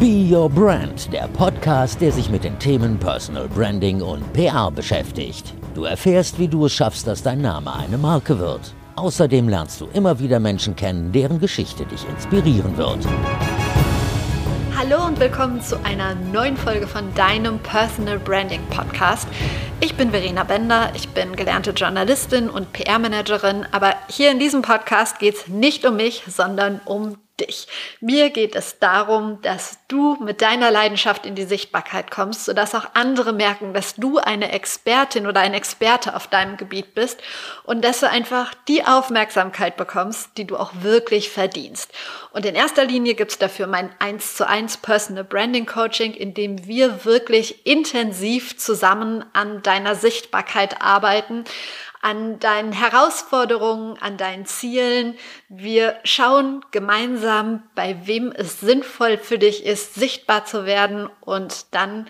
Be Your Brand, der Podcast, der sich mit den Themen Personal Branding und PR beschäftigt. Du erfährst, wie du es schaffst, dass dein Name eine Marke wird. Außerdem lernst du immer wieder Menschen kennen, deren Geschichte dich inspirieren wird. Hallo und willkommen zu einer neuen Folge von deinem Personal Branding Podcast. Ich bin Verena Bender, ich bin gelernte Journalistin und PR-Managerin, aber hier in diesem Podcast geht es nicht um mich, sondern um dich. Mir geht es darum, dass du mit deiner Leidenschaft in die Sichtbarkeit kommst, sodass auch andere merken, dass du eine Expertin oder ein Experte auf deinem Gebiet bist und dass du einfach die Aufmerksamkeit bekommst, die du auch wirklich verdienst. Und in erster Linie gibt es dafür mein 1 zu 1 Personal Branding Coaching, in dem wir wirklich intensiv zusammen an deiner Sichtbarkeit arbeiten, an deinen Herausforderungen, an deinen Zielen. Wir schauen gemeinsam, bei wem es sinnvoll für dich ist, sichtbar zu werden und dann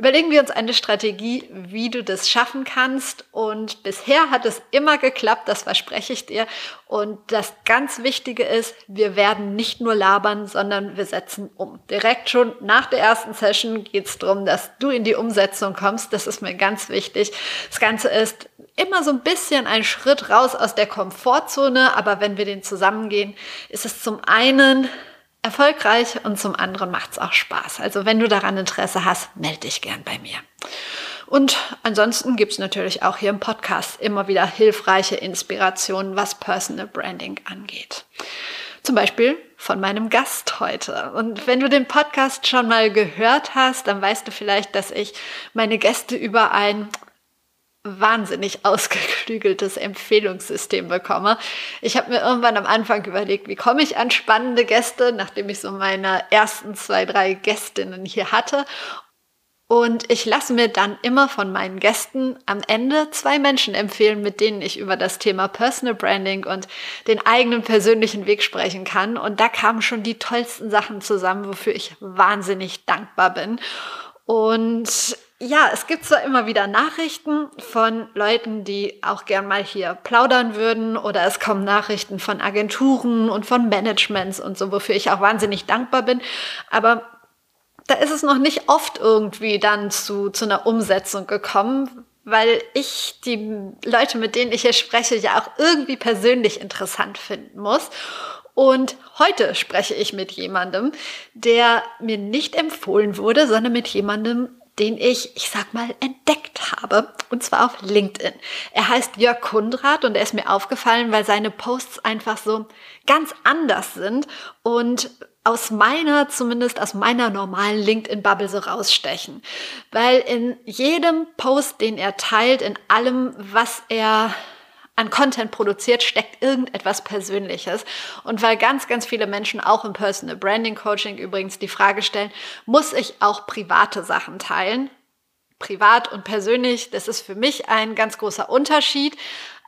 überlegen wir uns eine Strategie, wie du das schaffen kannst. Und bisher hat es immer geklappt, das verspreche ich dir. Und das ganz Wichtige ist, wir werden nicht nur labern, sondern wir setzen um. Direkt schon nach der ersten Session geht es darum, dass du in die Umsetzung kommst. Das ist mir ganz wichtig. Das Ganze ist immer so ein bisschen ein Schritt raus aus der Komfortzone, aber wenn wir den zusammengehen, ist es zum einen erfolgreich und zum anderen macht es auch Spaß. Also wenn du daran Interesse hast, melde dich gern bei mir. Und ansonsten gibt es natürlich auch hier im Podcast immer wieder hilfreiche Inspirationen, was Personal Branding angeht. Zum Beispiel von meinem Gast heute. Und wenn du den Podcast schon mal gehört hast, dann weißt du vielleicht, dass ich meine Gäste über ein wahnsinnig ausgeklügeltes Empfehlungssystem bekomme. Ich habe mir irgendwann am Anfang überlegt, wie komme ich an spannende Gäste, nachdem ich so meine ersten zwei, drei Gästinnen hier hatte. Und ich lasse mir dann immer von meinen Gästen am Ende zwei Menschen empfehlen, mit denen ich über das Thema Personal Branding und den eigenen persönlichen Weg sprechen kann. Und da kamen schon die tollsten Sachen zusammen, wofür ich wahnsinnig dankbar bin. Und ja, es gibt zwar immer wieder Nachrichten von Leuten, die auch gern mal hier plaudern würden oder es kommen Nachrichten von Agenturen und von Managements und so, wofür ich auch wahnsinnig dankbar bin. Aber da ist es noch nicht oft irgendwie dann zu, zu einer Umsetzung gekommen, weil ich die Leute, mit denen ich hier spreche, ja auch irgendwie persönlich interessant finden muss. Und heute spreche ich mit jemandem, der mir nicht empfohlen wurde, sondern mit jemandem, den ich, ich sag mal, entdeckt habe. Und zwar auf LinkedIn. Er heißt Jörg Kundrat und er ist mir aufgefallen, weil seine Posts einfach so ganz anders sind und aus meiner, zumindest aus meiner normalen LinkedIn-Bubble so rausstechen. Weil in jedem Post, den er teilt, in allem, was er an Content produziert, steckt irgendetwas Persönliches. Und weil ganz, ganz viele Menschen auch im Personal Branding Coaching übrigens die Frage stellen, muss ich auch private Sachen teilen? Privat und persönlich, das ist für mich ein ganz großer Unterschied.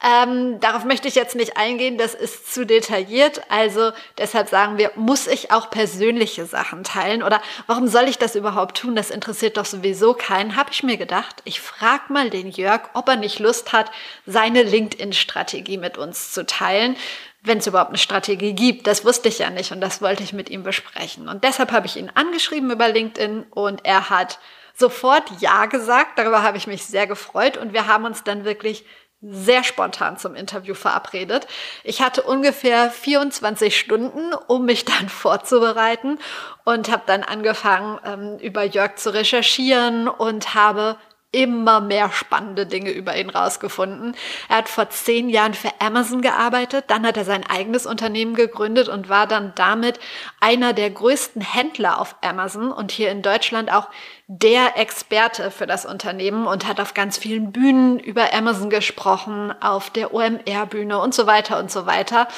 Ähm, darauf möchte ich jetzt nicht eingehen, das ist zu detailliert. Also deshalb sagen wir, muss ich auch persönliche Sachen teilen oder warum soll ich das überhaupt tun? Das interessiert doch sowieso keinen. Habe ich mir gedacht, ich frage mal den Jörg, ob er nicht Lust hat, seine LinkedIn-Strategie mit uns zu teilen wenn es überhaupt eine Strategie gibt. Das wusste ich ja nicht und das wollte ich mit ihm besprechen. Und deshalb habe ich ihn angeschrieben über LinkedIn und er hat sofort Ja gesagt. Darüber habe ich mich sehr gefreut und wir haben uns dann wirklich sehr spontan zum Interview verabredet. Ich hatte ungefähr 24 Stunden, um mich dann vorzubereiten und habe dann angefangen, ähm, über Jörg zu recherchieren und habe immer mehr spannende Dinge über ihn rausgefunden. Er hat vor zehn Jahren für Amazon gearbeitet, dann hat er sein eigenes Unternehmen gegründet und war dann damit einer der größten Händler auf Amazon und hier in Deutschland auch der Experte für das Unternehmen und hat auf ganz vielen Bühnen über Amazon gesprochen, auf der OMR-Bühne und so weiter und so weiter.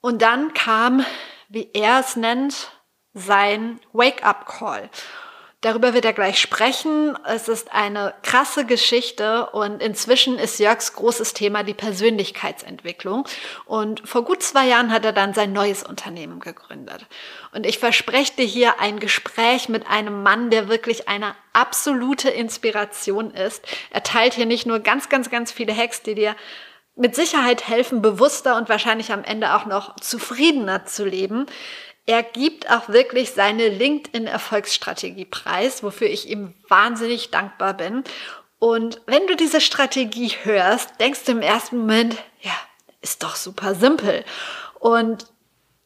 Und dann kam, wie er es nennt, sein Wake-up-Call. Darüber wird er gleich sprechen. Es ist eine krasse Geschichte und inzwischen ist Jörgs großes Thema die Persönlichkeitsentwicklung. Und vor gut zwei Jahren hat er dann sein neues Unternehmen gegründet. Und ich verspreche dir hier ein Gespräch mit einem Mann, der wirklich eine absolute Inspiration ist. Er teilt hier nicht nur ganz, ganz, ganz viele Hacks, die dir mit Sicherheit helfen, bewusster und wahrscheinlich am Ende auch noch zufriedener zu leben. Er gibt auch wirklich seine LinkedIn-Erfolgsstrategie preis, wofür ich ihm wahnsinnig dankbar bin. Und wenn du diese Strategie hörst, denkst du im ersten Moment, ja, ist doch super simpel. Und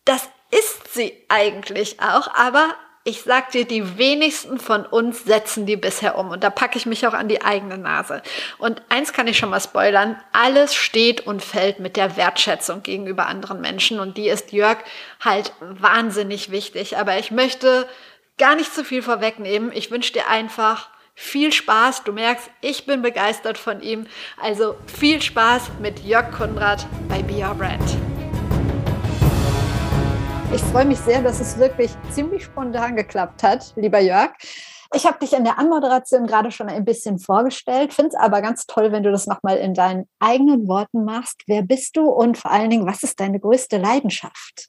das ist sie eigentlich auch, aber ich sag dir, die wenigsten von uns setzen die bisher um. Und da packe ich mich auch an die eigene Nase. Und eins kann ich schon mal spoilern. Alles steht und fällt mit der Wertschätzung gegenüber anderen Menschen. Und die ist Jörg halt wahnsinnig wichtig. Aber ich möchte gar nicht zu viel vorwegnehmen. Ich wünsche dir einfach viel Spaß. Du merkst, ich bin begeistert von ihm. Also viel Spaß mit Jörg Kundrat bei Be Your Brand. Ich freue mich sehr, dass es wirklich ziemlich spontan geklappt hat, lieber Jörg. Ich habe dich in der Anmoderation gerade schon ein bisschen vorgestellt, finde es aber ganz toll, wenn du das nochmal in deinen eigenen Worten machst. Wer bist du und vor allen Dingen, was ist deine größte Leidenschaft?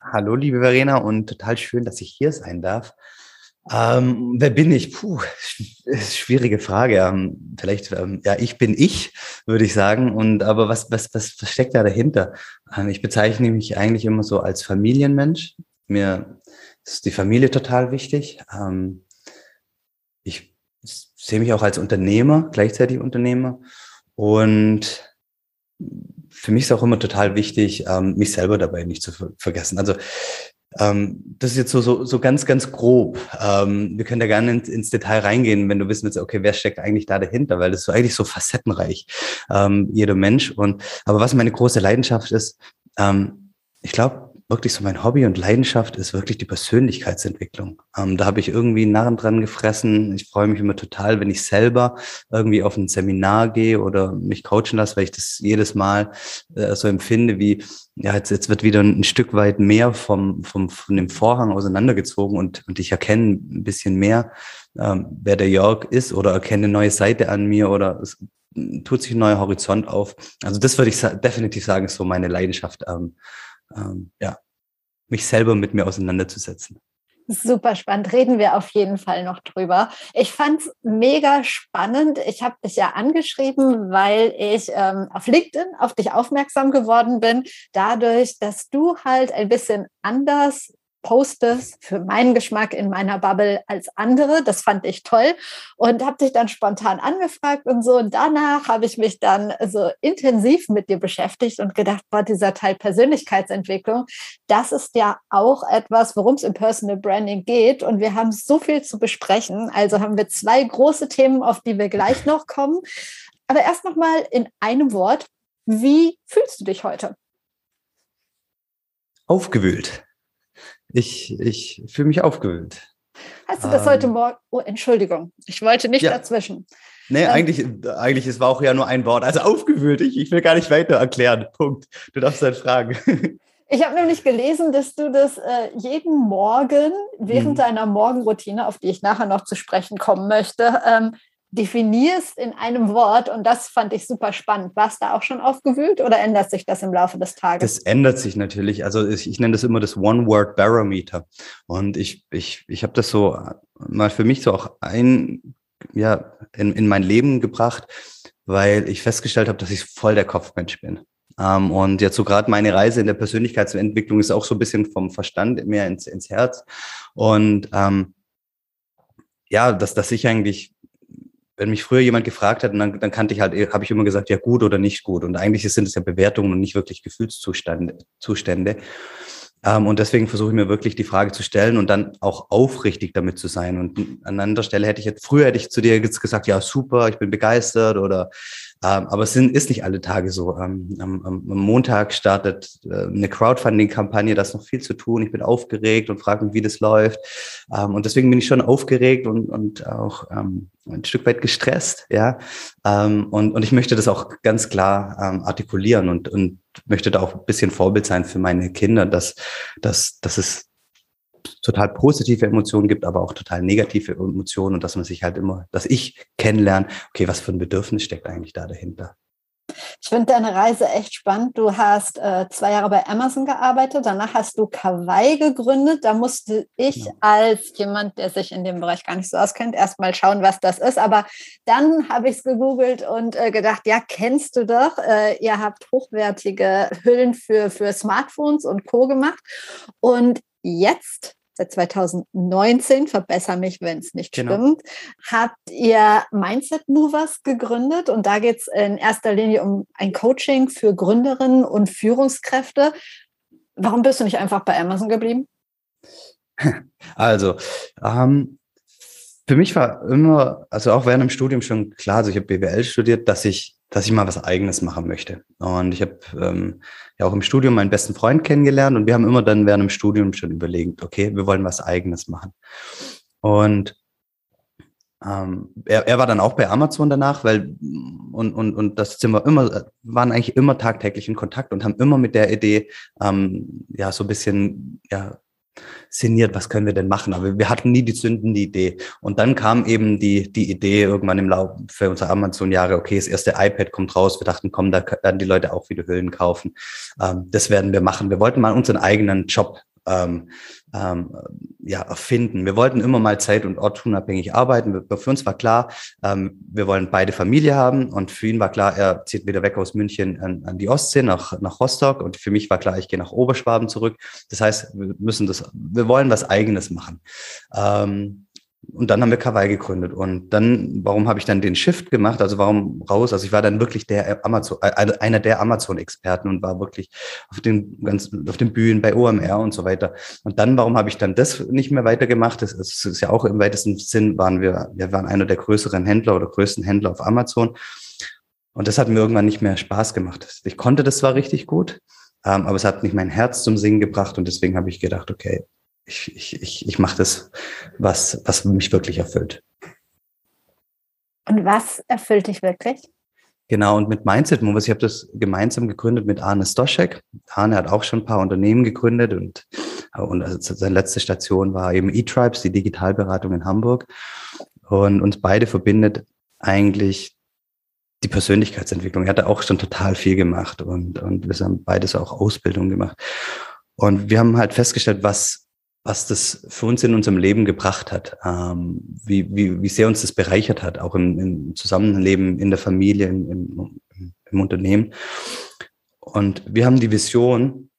Hallo, liebe Verena, und total schön, dass ich hier sein darf. Ähm, wer bin ich? Puh, schwierige Frage. Ähm, vielleicht, ähm, ja, ich bin ich, würde ich sagen. Und aber was, was, was, was steckt da dahinter? Ähm, ich bezeichne mich eigentlich immer so als Familienmensch. Mir ist die Familie total wichtig. Ähm, ich sehe mich auch als Unternehmer, gleichzeitig Unternehmer. Und für mich ist auch immer total wichtig, ähm, mich selber dabei nicht zu vergessen. Also ähm, das ist jetzt so, so, so ganz, ganz grob. Ähm, wir können da gerne ins, ins, Detail reingehen, wenn du wissen willst, okay, wer steckt eigentlich da dahinter, weil das ist so eigentlich so facettenreich, ähm, jeder Mensch. Und aber was meine große Leidenschaft ist, ähm, ich glaube, wirklich so mein Hobby und Leidenschaft ist wirklich die Persönlichkeitsentwicklung. Ähm, da habe ich irgendwie Narren dran gefressen. Ich freue mich immer total, wenn ich selber irgendwie auf ein Seminar gehe oder mich coachen lasse, weil ich das jedes Mal äh, so empfinde, wie ja, jetzt, jetzt wird wieder ein Stück weit mehr vom, vom, von dem Vorhang auseinandergezogen und, und ich erkenne ein bisschen mehr, ähm, wer der Jörg ist oder erkenne eine neue Seite an mir oder es tut sich ein neuer Horizont auf. Also das würde ich definitiv sagen, ist so meine Leidenschaft. Ähm, ähm, ja, mich selber mit mir auseinanderzusetzen. Super spannend. Reden wir auf jeden Fall noch drüber. Ich fand es mega spannend. Ich habe dich ja angeschrieben, weil ich ähm, auf LinkedIn auf dich aufmerksam geworden bin, dadurch, dass du halt ein bisschen anders postest für meinen Geschmack in meiner Bubble als andere. Das fand ich toll und habe dich dann spontan angefragt und so. Und danach habe ich mich dann so intensiv mit dir beschäftigt und gedacht, boah, dieser Teil Persönlichkeitsentwicklung, das ist ja auch etwas, worum es im Personal Branding geht. Und wir haben so viel zu besprechen. Also haben wir zwei große Themen, auf die wir gleich noch kommen. Aber erst noch mal in einem Wort. Wie fühlst du dich heute? Aufgewühlt. Ich, ich fühle mich aufgewühlt. Hast du das ähm, heute Morgen? Oh, Entschuldigung, ich wollte nicht ja. dazwischen. Nee, ähm, eigentlich, eigentlich, es war auch ja nur ein Wort. Also aufgewühlt, ich, ich will gar nicht weiter erklären. Punkt. Du darfst halt fragen. Ich habe nämlich gelesen, dass du das äh, jeden Morgen während mhm. deiner Morgenroutine, auf die ich nachher noch zu sprechen kommen möchte, ähm, definierst in einem Wort und das fand ich super spannend. Warst da auch schon aufgewühlt oder ändert sich das im Laufe des Tages? Das ändert sich natürlich. Also ich, ich nenne das immer das One-Word-Barometer und ich, ich, ich habe das so mal für mich so auch ein, ja, in, in mein Leben gebracht, weil ich festgestellt habe, dass ich voll der Kopfmensch bin. Ähm, und jetzt so gerade meine Reise in der Persönlichkeitsentwicklung ist auch so ein bisschen vom Verstand mehr ins, ins Herz. Und ähm, ja, dass, dass ich eigentlich wenn mich früher jemand gefragt hat, dann, dann kannte ich halt, habe ich immer gesagt, ja gut oder nicht gut. Und eigentlich sind es ja Bewertungen und nicht wirklich Gefühlszustände. Zustände. Ähm, und deswegen versuche ich mir wirklich die Frage zu stellen und dann auch aufrichtig damit zu sein. Und an anderer Stelle hätte ich jetzt, früher hätte ich zu dir jetzt gesagt, ja super, ich bin begeistert oder ähm, aber es sind, ist nicht alle Tage so. Ähm, am, am, Montag startet äh, eine Crowdfunding-Kampagne, da ist noch viel zu tun. Ich bin aufgeregt und frage mich, wie das läuft. Ähm, und deswegen bin ich schon aufgeregt und, und auch ähm, ein Stück weit gestresst, ja. Ähm, und, und ich möchte das auch ganz klar ähm, artikulieren und, und möchte da auch ein bisschen Vorbild sein für meine Kinder, dass, dass, dass es total positive Emotionen gibt, aber auch total negative Emotionen und dass man sich halt immer, dass ich kennenlerne, okay, was für ein Bedürfnis steckt eigentlich da dahinter. Ich finde deine Reise echt spannend. Du hast äh, zwei Jahre bei Amazon gearbeitet, danach hast du Kawaii gegründet. Da musste ich ja. Genau. als jemand, der sich in dem Bereich gar nicht so auskennt, erstmal schauen, was das ist. Aber dann habe ich es gegoogelt und äh, gedacht, ja, kennst du doch. Äh, ihr habt hochwertige Hüllen für, für Smartphones und Co. gemacht. Und jetzt seit 2019, verbessere mich, wenn es nicht genau. stimmt, habt ihr Mindset Movers gegründet und da geht es in erster Linie um ein Coaching für Gründerinnen und Führungskräfte. Warum bist du nicht einfach bei Amazon geblieben? Also, ähm, für mich war immer, also auch während dem Studium schon klar, also ich habe BWL studiert, dass ich dass ich mal was Eigenes machen möchte. Und ich habe ähm, ja auch im Studium meinen besten Freund kennengelernt und wir haben immer dann während dem Studium schon überlegt, okay, wir wollen was Eigenes machen. Und ähm, er, er war dann auch bei Amazon danach, weil und, und, und das sind wir immer, waren eigentlich immer tagtäglich in Kontakt und haben immer mit der Idee ähm, ja so ein bisschen ja sinniert, was können wir denn machen? Aber wir hatten nie die zündende Idee. Und dann kam eben die, die Idee irgendwann im Laufe unserer Amazon-Jahre, okay, das erste iPad kommt raus. Wir dachten, komm, da werden die Leute auch wieder Hüllen kaufen. Ähm, das werden wir machen. Wir wollten mal unseren eigenen Job ähm, ähm, ja, erfinden. Wir wollten immer mal zeit- und ortunabhängig arbeiten. Für uns war klar, ähm, wir wollen beide Familie haben und für ihn war klar, er zieht wieder weg aus München an, an die Ostsee nach, nach Rostock und für mich war klar, ich gehe nach Oberschwaben zurück. Das heißt, wir müssen das, wir wollen was Eigenes machen. Ähm, und dann haben wir Kawaii gegründet. Und dann, warum habe ich dann den Shift gemacht? Also warum raus? Also ich war dann wirklich der Amazon, äh, einer der Amazon-Experten und war wirklich auf den ganzen, auf den Bühnen bei OMR und so weiter. Und dann, warum habe ich dann das nicht mehr weitergemacht? Das, das ist ja auch im weitesten Sinn waren wir, wir waren einer der größeren Händler oder größten Händler auf Amazon. Und das hat mir irgendwann nicht mehr Spaß gemacht. Ich konnte das zwar richtig gut, ähm, aber es hat nicht mein Herz zum Singen gebracht und deswegen habe ich gedacht, okay, ich, ich, ich, ich mache das, was, was mich wirklich erfüllt. Und was erfüllt dich wirklich? Genau, und mit Mindset Movers, ich habe das gemeinsam gegründet mit Arne Stoschek. Arne hat auch schon ein paar Unternehmen gegründet und, und also seine letzte Station war eben eTribes, die Digitalberatung in Hamburg. Und uns beide verbindet eigentlich die Persönlichkeitsentwicklung. Er hat auch schon total viel gemacht und, und wir haben beides auch Ausbildung gemacht. Und wir haben halt festgestellt, was was das für uns in unserem Leben gebracht hat, ähm, wie, wie, wie sehr uns das bereichert hat, auch im, im Zusammenleben, in der Familie, im, im, im Unternehmen. Und wir haben die Vision,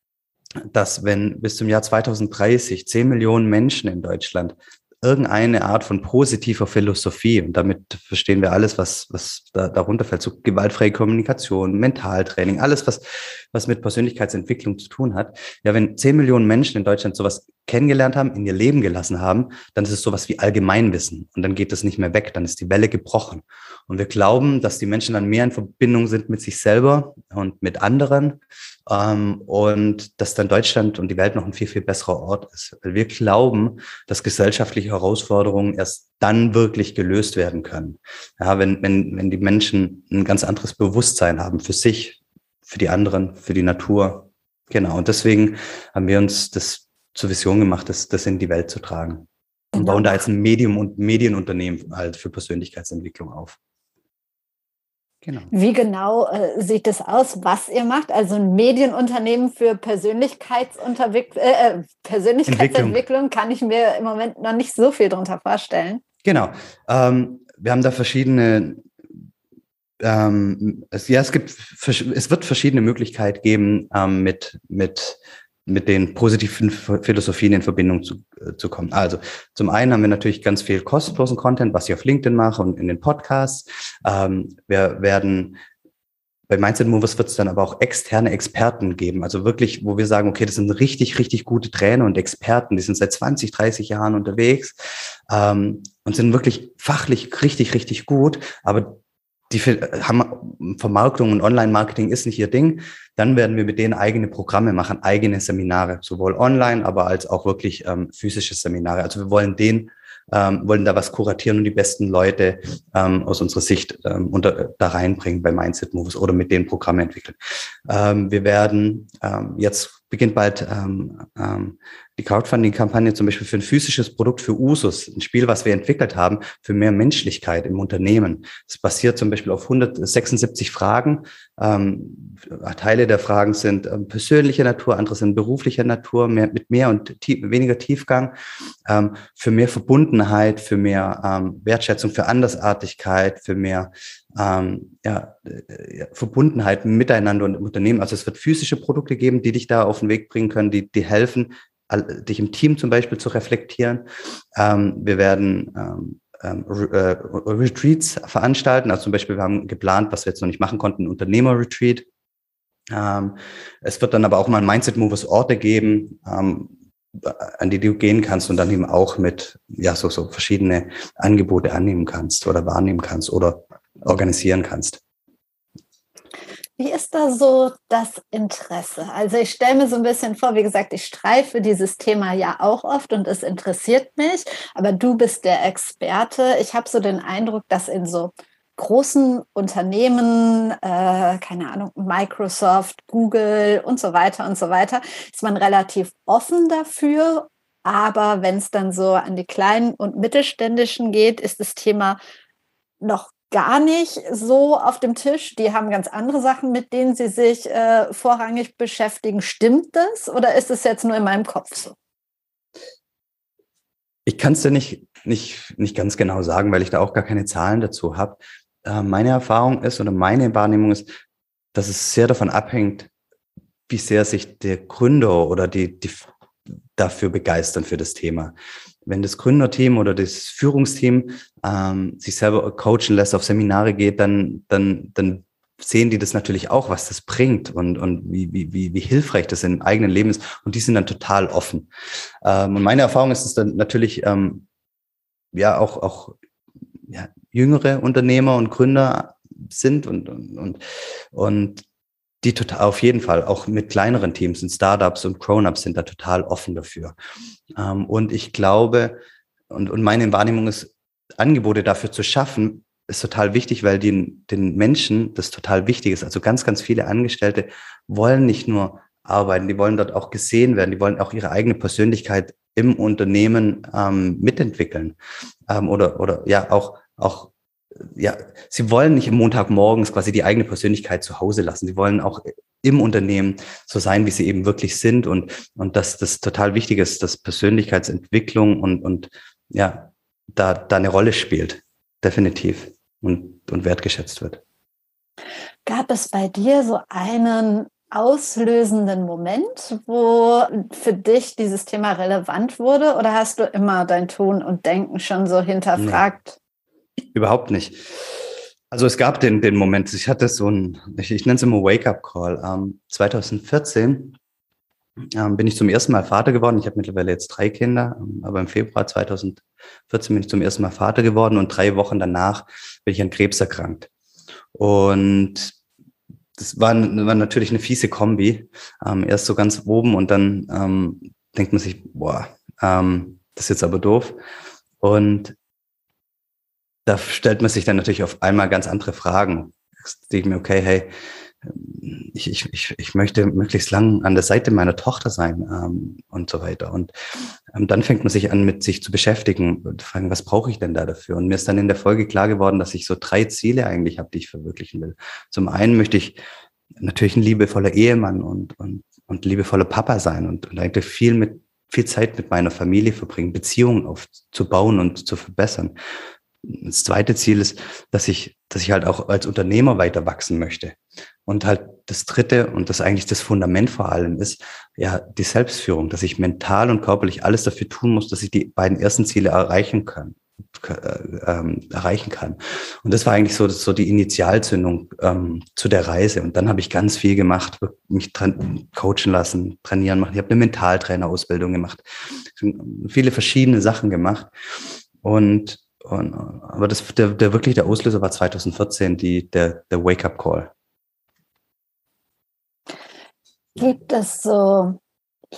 dass wenn bis zum Jahr 2030 10 Millionen Menschen in Deutschland irgendeine Art von positiver Philosophie, und damit verstehen wir alles, was, was da, darunter fällt, so gewaltfreie Kommunikation, Mentaltraining, alles, was, was mit Persönlichkeitsentwicklung zu tun hat. Ja, wenn 10 Millionen Menschen in Deutschland sowas kennengelernt haben, in ihr Leben gelassen haben, dann ist es sowas wie Allgemeinwissen. Und dann geht es nicht mehr weg, dann ist die Welle gebrochen. Und wir glauben, dass die Menschen dann mehr in Verbindung sind mit sich selber und mit anderen ähm, und dass dann Deutschland und die Welt noch ein viel, viel besserer Ort ist. Weil wir glauben, dass gesellschaftliche Herausforderungen erst dann wirklich gelöst werden können. Ja, wenn, wenn, wenn die Menschen ein ganz anderes Bewusstsein haben für sich, für die anderen, für die Natur. Genau. Und deswegen haben wir uns das zur Vision gemacht, das, das in die Welt zu tragen. Und genau. bauen da jetzt ein Medium und Medienunternehmen halt für Persönlichkeitsentwicklung auf. Genau. Wie genau äh, sieht es aus, was ihr macht? Also ein Medienunternehmen für Persönlichkeitsunterwick äh, äh Persönlichkeitsentwicklung kann ich mir im Moment noch nicht so viel darunter vorstellen. Genau. Ähm, wir haben da verschiedene ähm, es, ja, es gibt, es wird verschiedene Möglichkeiten geben, ähm, mit, mit mit den positiven Philosophien in Verbindung zu, äh, zu kommen. Also zum einen haben wir natürlich ganz viel kostenlosen Content, was ich auf LinkedIn mache und in den Podcasts. Ähm, wir werden bei Mindset Movers wird es dann aber auch externe Experten geben. Also wirklich, wo wir sagen, okay, das sind richtig, richtig gute Trainer und Experten, die sind seit 20, 30 Jahren unterwegs ähm, und sind wirklich fachlich richtig, richtig gut. Aber die haben Vermarktung und Online-Marketing ist nicht ihr Ding, dann werden wir mit denen eigene Programme machen, eigene Seminare, sowohl online, aber als auch wirklich ähm, physische Seminare. Also wir wollen den ähm, wollen da was kuratieren und die besten Leute ähm, aus unserer Sicht ähm, unter, da reinbringen bei Mindset Moves oder mit denen Programme entwickeln. Ähm, wir werden ähm, jetzt beginnt bald ähm, ähm, die Crowdfunding-Kampagne zum Beispiel für ein physisches Produkt für Usus, ein Spiel, was wir entwickelt haben, für mehr Menschlichkeit im Unternehmen. Es basiert zum Beispiel auf 176 Fragen. Ähm, Teile der Fragen sind ähm, persönlicher Natur, andere sind beruflicher Natur, mehr, mit mehr und tief, weniger Tiefgang, ähm, für mehr Verbundenheit, für mehr ähm, Wertschätzung, für Andersartigkeit, für mehr ähm, ja, äh, Verbundenheit miteinander und im Unternehmen. Also es wird physische Produkte geben, die dich da auf den Weg bringen können, die, die helfen, dich im Team zum Beispiel zu reflektieren. Ähm, wir werden ähm, ähm, äh, Retreats veranstalten. Also zum Beispiel, wir haben geplant, was wir jetzt noch nicht machen konnten, ein Unternehmer-Retreat. Ähm, es wird dann aber auch mal ein Mindset Movers Orte geben, ähm, an die du gehen kannst und dann eben auch mit ja so so verschiedene Angebote annehmen kannst oder wahrnehmen kannst oder organisieren kannst. Wie ist da so das Interesse? Also ich stelle mir so ein bisschen vor, wie gesagt, ich streife dieses Thema ja auch oft und es interessiert mich, aber du bist der Experte. Ich habe so den Eindruck, dass in so großen Unternehmen, äh, keine Ahnung, Microsoft, Google und so weiter und so weiter, ist man relativ offen dafür. Aber wenn es dann so an die kleinen und mittelständischen geht, ist das Thema noch gar nicht so auf dem Tisch. Die haben ganz andere Sachen, mit denen sie sich äh, vorrangig beschäftigen. Stimmt das oder ist es jetzt nur in meinem Kopf so? Ich kann es dir nicht, nicht, nicht ganz genau sagen, weil ich da auch gar keine Zahlen dazu habe. Äh, meine Erfahrung ist oder meine Wahrnehmung ist, dass es sehr davon abhängt, wie sehr sich der Gründer oder die, die dafür begeistern für das Thema wenn das Gründerteam oder das Führungsteam ähm, sich selber coachen lässt, auf Seminare geht, dann, dann, dann sehen die das natürlich auch, was das bringt und, und wie, wie, wie, hilfreich das im eigenen Leben ist. Und die sind dann total offen. Ähm, und meine Erfahrung ist es dann natürlich, ähm, ja, auch, auch ja, jüngere Unternehmer und Gründer sind und, und, und, und die total auf jeden Fall auch mit kleineren Teams und Startups und Grown-ups sind da total offen dafür. Ähm, und ich glaube, und, und meine Wahrnehmung ist, Angebote dafür zu schaffen, ist total wichtig, weil den, den Menschen das total wichtig ist. Also ganz, ganz viele Angestellte wollen nicht nur arbeiten, die wollen dort auch gesehen werden, die wollen auch ihre eigene Persönlichkeit im Unternehmen ähm, mitentwickeln ähm, oder oder ja auch auch ja, sie wollen nicht im Montagmorgens quasi die eigene Persönlichkeit zu Hause lassen. Sie wollen auch im Unternehmen so sein, wie sie eben wirklich sind und, und dass das total wichtig ist, dass Persönlichkeitsentwicklung und, und ja, da, da eine Rolle spielt. Definitiv und, und wertgeschätzt wird. Gab es bei dir so einen auslösenden Moment, wo für dich dieses Thema relevant wurde? Oder hast du immer dein Tun und Denken schon so hinterfragt? Überhaupt nicht. Also es gab den, den Moment, ich hatte so ein, ich, ich nenne es immer Wake-up-Call. Ähm, 2014 ähm, bin ich zum ersten Mal Vater geworden. Ich habe mittlerweile jetzt drei Kinder, ähm, aber im Februar 2014 bin ich zum ersten Mal Vater geworden und drei Wochen danach bin ich an Krebs erkrankt. Und das war, war natürlich eine fiese Kombi. Ähm, erst so ganz oben und dann ähm, denkt man sich, boah, ähm, das ist jetzt aber doof. Und da stellt man sich dann natürlich auf einmal ganz andere Fragen. Ich mir, okay, hey, ich, ich, ich, ich möchte möglichst lang an der Seite meiner Tochter sein ähm, und so weiter. Und ähm, dann fängt man sich an, mit sich zu beschäftigen und fragen, was brauche ich denn da dafür? Und mir ist dann in der Folge klar geworden, dass ich so drei Ziele eigentlich habe, die ich verwirklichen will. Zum einen möchte ich natürlich ein liebevoller Ehemann und, und, und liebevoller Papa sein und, und eigentlich viel mit viel Zeit mit meiner Familie verbringen, Beziehungen aufzubauen und zu verbessern. Das zweite Ziel ist, dass ich, dass ich halt auch als Unternehmer weiter wachsen möchte. Und halt das dritte und das eigentlich das Fundament vor allem ist, ja, die Selbstführung, dass ich mental und körperlich alles dafür tun muss, dass ich die beiden ersten Ziele erreichen kann. Äh, ähm, erreichen kann. Und das war eigentlich so, so die Initialzündung ähm, zu der Reise. Und dann habe ich ganz viel gemacht, mich coachen lassen, trainieren machen. Ich habe eine Mentaltrainerausbildung gemacht, viele verschiedene Sachen gemacht. Und und, aber das, der, der wirklich der Auslöser war 2014, die, der, der Wake-up-Call. Gibt es so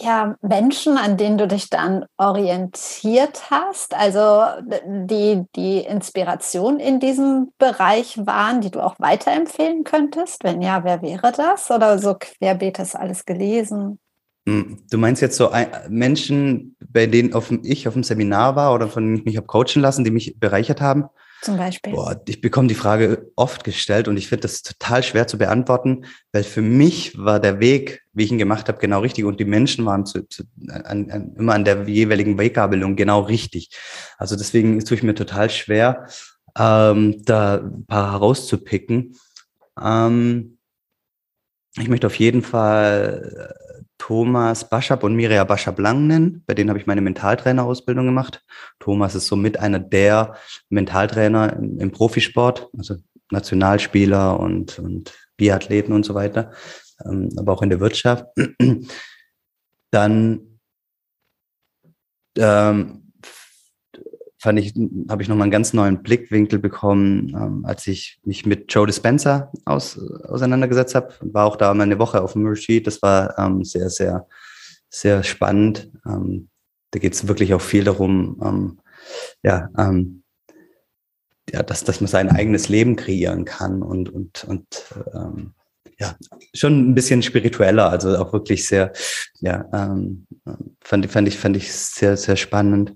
ja, Menschen, an denen du dich dann orientiert hast, also die die Inspiration in diesem Bereich waren, die du auch weiterempfehlen könntest? Wenn ja, wer wäre das? Oder so querbeet das alles gelesen? Hm, du meinst jetzt so Menschen, bei denen auf dem, ich auf dem Seminar war oder von denen ich mich habe coachen lassen, die mich bereichert haben? Zum Beispiel. Boah, ich bekomme die Frage oft gestellt und ich finde das total schwer zu beantworten, weil für mich war der Weg, wie ich ihn gemacht habe, genau richtig und die Menschen waren zu, zu, an, an, immer an der jeweiligen Weggabelung genau richtig. Also deswegen tue ich mir total schwer, ähm, da ein paar herauszupicken. Ähm, ich möchte auf jeden Fall Thomas Baschab und Miria Baschab-Lang nennen. Bei denen habe ich meine Mentaltrainerausbildung gemacht. Thomas ist somit einer der Mentaltrainer im, im Profisport, also Nationalspieler und, und Biathleten und so weiter, ähm, aber auch in der Wirtschaft. Dann ähm, fand ich, habe ich nochmal einen ganz neuen Blickwinkel bekommen, ähm, als ich mich mit Joe Dispenza aus, auseinandergesetzt habe. War auch da mal eine Woche auf dem Retreat. Das war ähm, sehr, sehr, sehr spannend. Ähm, da geht es wirklich auch viel darum, ähm, ja, ähm, ja, dass, dass man sein eigenes Leben kreieren kann und, und, und ähm, ja, schon ein bisschen spiritueller, also auch wirklich sehr, ja, fand, fand ich, fand ich sehr, sehr spannend.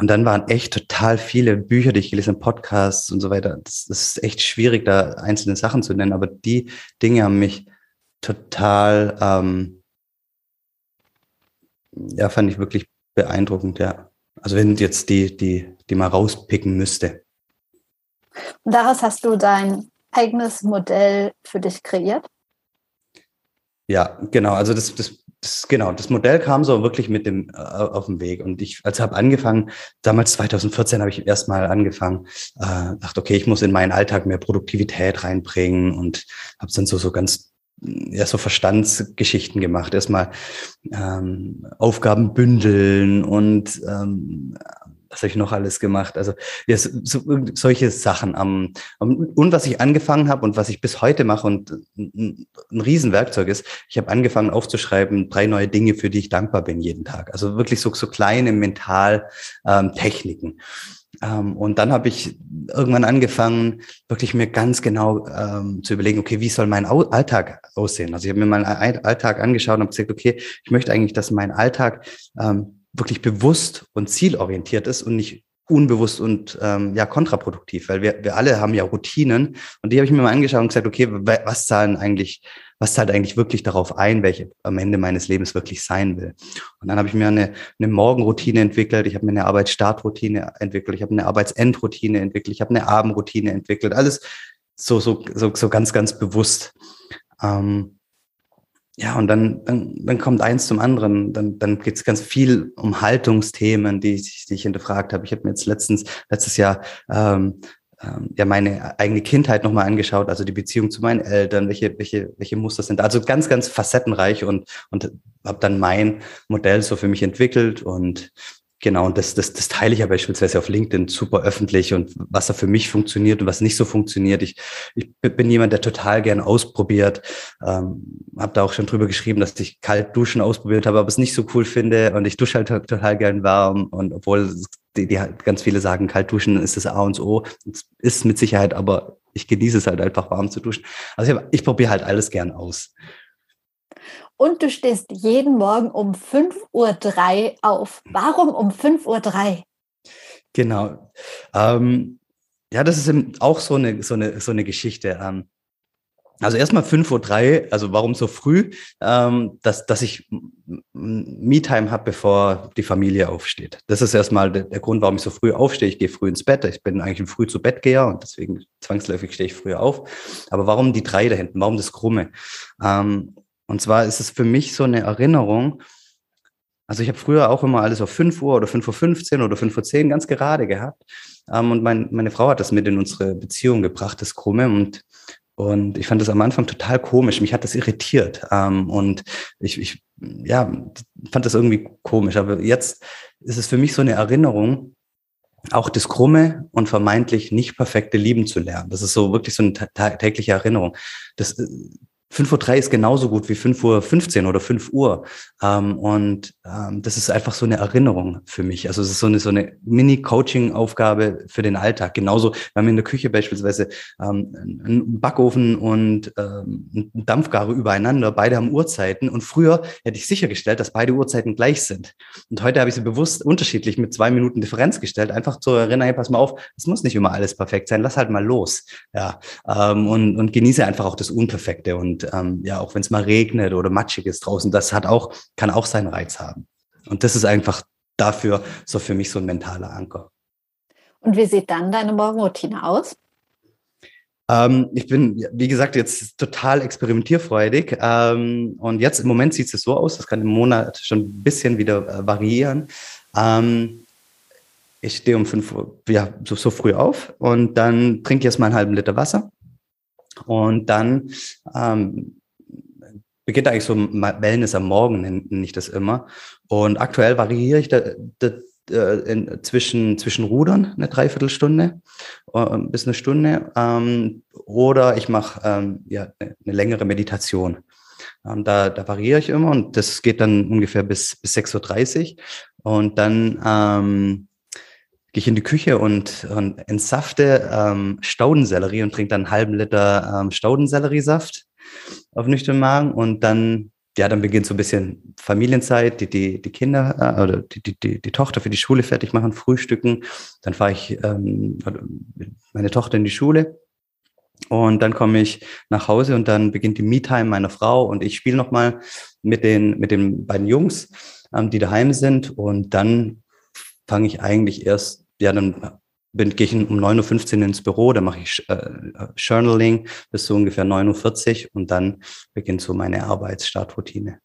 Und dann waren echt total viele Bücher, die ich gelesen habe, Podcasts und so weiter. Das, das, ist echt schwierig, da einzelne Sachen zu nennen, aber die Dinge haben mich total, ähm, ja, fand ich wirklich beeindruckend, ja. Also wenn jetzt die, die, die mal rauspicken müsste. Und daraus hast du dein eigenes Modell für dich kreiert? Ja, genau. Also das, das das, genau, das Modell kam so wirklich mit dem äh, auf dem Weg. Und ich, als habe angefangen, damals 2014 habe ich erstmal angefangen, äh, dachte, okay, ich muss in meinen Alltag mehr Produktivität reinbringen und habe dann so so ganz ja so Verstandsgeschichten gemacht. Erstmal ähm, Aufgaben bündeln und ähm, was habe ich noch alles gemacht? Also ja, so, solche Sachen. Um, und was ich angefangen habe und was ich bis heute mache und ein, ein Riesenwerkzeug ist, ich habe angefangen aufzuschreiben, drei neue Dinge, für die ich dankbar bin jeden Tag. Also wirklich so, so kleine Mental-Techniken. Ähm, ähm, und dann habe ich irgendwann angefangen, wirklich mir ganz genau ähm, zu überlegen, okay, wie soll mein Alltag aussehen? Also ich habe mir meinen Alltag angeschaut und habe gesagt, okay, ich möchte eigentlich, dass mein Alltag ähm, wirklich bewusst und zielorientiert ist und nicht unbewusst und ähm, ja kontraproduktiv, weil wir, wir alle haben ja Routinen und die habe ich mir mal angeschaut und gesagt, okay, was zahlen eigentlich, was zahlt eigentlich wirklich darauf ein, welche am Ende meines Lebens wirklich sein will. Und dann habe ich mir eine, eine Morgenroutine entwickelt, ich habe mir eine Arbeitsstartroutine entwickelt, ich habe eine Arbeitsendroutine entwickelt, ich habe eine Abendroutine entwickelt, alles so, so, so, so ganz, ganz bewusst. Ähm, ja, und dann, dann, dann kommt eins zum anderen. Dann, dann geht es ganz viel um Haltungsthemen, die ich, die ich hinterfragt habe. Ich habe mir jetzt letztens, letztes Jahr ähm, ähm, ja meine eigene Kindheit nochmal angeschaut, also die Beziehung zu meinen Eltern, welche, welche, welche Muster sind. Also ganz, ganz facettenreich und, und habe dann mein Modell so für mich entwickelt und Genau, und das, das, das teile ich ja beispielsweise auf LinkedIn super öffentlich und was da für mich funktioniert und was nicht so funktioniert. Ich, ich bin jemand, der total gern ausprobiert. Ähm, habe da auch schon drüber geschrieben, dass ich kalt duschen ausprobiert habe, aber es nicht so cool finde und ich dusche halt total gern warm und obwohl die, die ganz viele sagen, kalt duschen ist das A und O, das ist mit Sicherheit, aber ich genieße es halt einfach warm zu duschen. Also ich, ich probiere halt alles gern aus und du stehst jeden Morgen um 5.03 Uhr auf. Warum um 5.03 Uhr? Genau. Ähm, ja, das ist auch so eine, so eine, so eine Geschichte. Ähm, also erstmal 5.03 Uhr, also warum so früh? Ähm, dass, dass ich Me-Time habe, bevor die Familie aufsteht. Das ist erstmal der, der, Grund, warum ich so früh aufstehe. Ich gehe früh ins Bett. Ich bin eigentlich ein früh zu Bettgeher und deswegen zwangsläufig stehe ich früher auf. Aber warum die drei da hinten? Warum das Krumme? Ähm, und zwar ist es für mich so eine Erinnerung. Also ich habe früher auch immer alles auf 5 Uhr oder 5.15 Uhr oder 5.10 Uhr ganz gerade gehabt. Ähm, und mein, meine Frau hat das mit in unsere Beziehung gebracht, das Krumme. Und, und ich fand das am Anfang total komisch. Mich hat das irritiert. Ähm, und ich, ich ja, fand das irgendwie komisch. Aber jetzt ist es für mich so eine Erinnerung, auch das Krumme und vermeintlich nicht perfekte lieben zu lernen. Das ist so wirklich so eine tägliche Erinnerung. Das, 5.03 Uhr ist genauso gut wie 5.15 Uhr oder 5 Uhr. Ähm, und ähm, das ist einfach so eine Erinnerung für mich. Also es ist so eine, so eine Mini-Coaching-Aufgabe für den Alltag. Genauso, wir haben in der Küche beispielsweise ähm, einen Backofen und ähm, einen Dampfgarer übereinander. Beide haben Uhrzeiten. Und früher hätte ich sichergestellt, dass beide Uhrzeiten gleich sind. Und heute habe ich sie bewusst unterschiedlich mit zwei Minuten Differenz gestellt. Einfach zu erinnern, hey, pass mal auf, es muss nicht immer alles perfekt sein. Lass halt mal los. Ja, ähm, und, und genieße einfach auch das Unperfekte. Und und ähm, ja, auch wenn es mal regnet oder matschig ist draußen, das hat auch, kann auch seinen Reiz haben. Und das ist einfach dafür so für mich so ein mentaler Anker. Und wie sieht dann deine Morgenroutine aus? Ähm, ich bin, wie gesagt, jetzt total experimentierfreudig. Ähm, und jetzt im Moment sieht es so aus, das kann im Monat schon ein bisschen wieder äh, variieren. Ähm, ich stehe um fünf Uhr, ja, so, so früh auf und dann trinke ich erstmal einen halben Liter Wasser. Und dann ähm, beginnt eigentlich so Wellness am Morgen, nenne ich das immer. Und aktuell variiere ich da, da, äh, in, zwischen, zwischen Rudern eine Dreiviertelstunde äh, bis eine Stunde ähm, oder ich mache ähm, ja, eine längere Meditation. Ähm, da, da variiere ich immer und das geht dann ungefähr bis, bis 6.30 Uhr. Und dann ähm, gehe ich in die Küche und, und entsafte ähm, Staudensellerie und trinke dann einen halben Liter ähm, Staudenselleriesaft auf nüchternen Magen und dann ja, dann beginnt so ein bisschen Familienzeit, die, die, die Kinder äh, oder die, die, die, die Tochter für die Schule fertig machen, frühstücken. Dann fahre ich ähm, meine Tochter in die Schule und dann komme ich nach Hause und dann beginnt die Me-Time meiner Frau und ich spiele nochmal mit den, mit den beiden Jungs, ähm, die daheim sind und dann fange ich eigentlich erst, ja, dann bin, gehe ich um 9.15 Uhr ins Büro, dann mache ich äh, Journaling bis so ungefähr 9.40 Uhr und dann beginnt so meine Arbeitsstartroutine.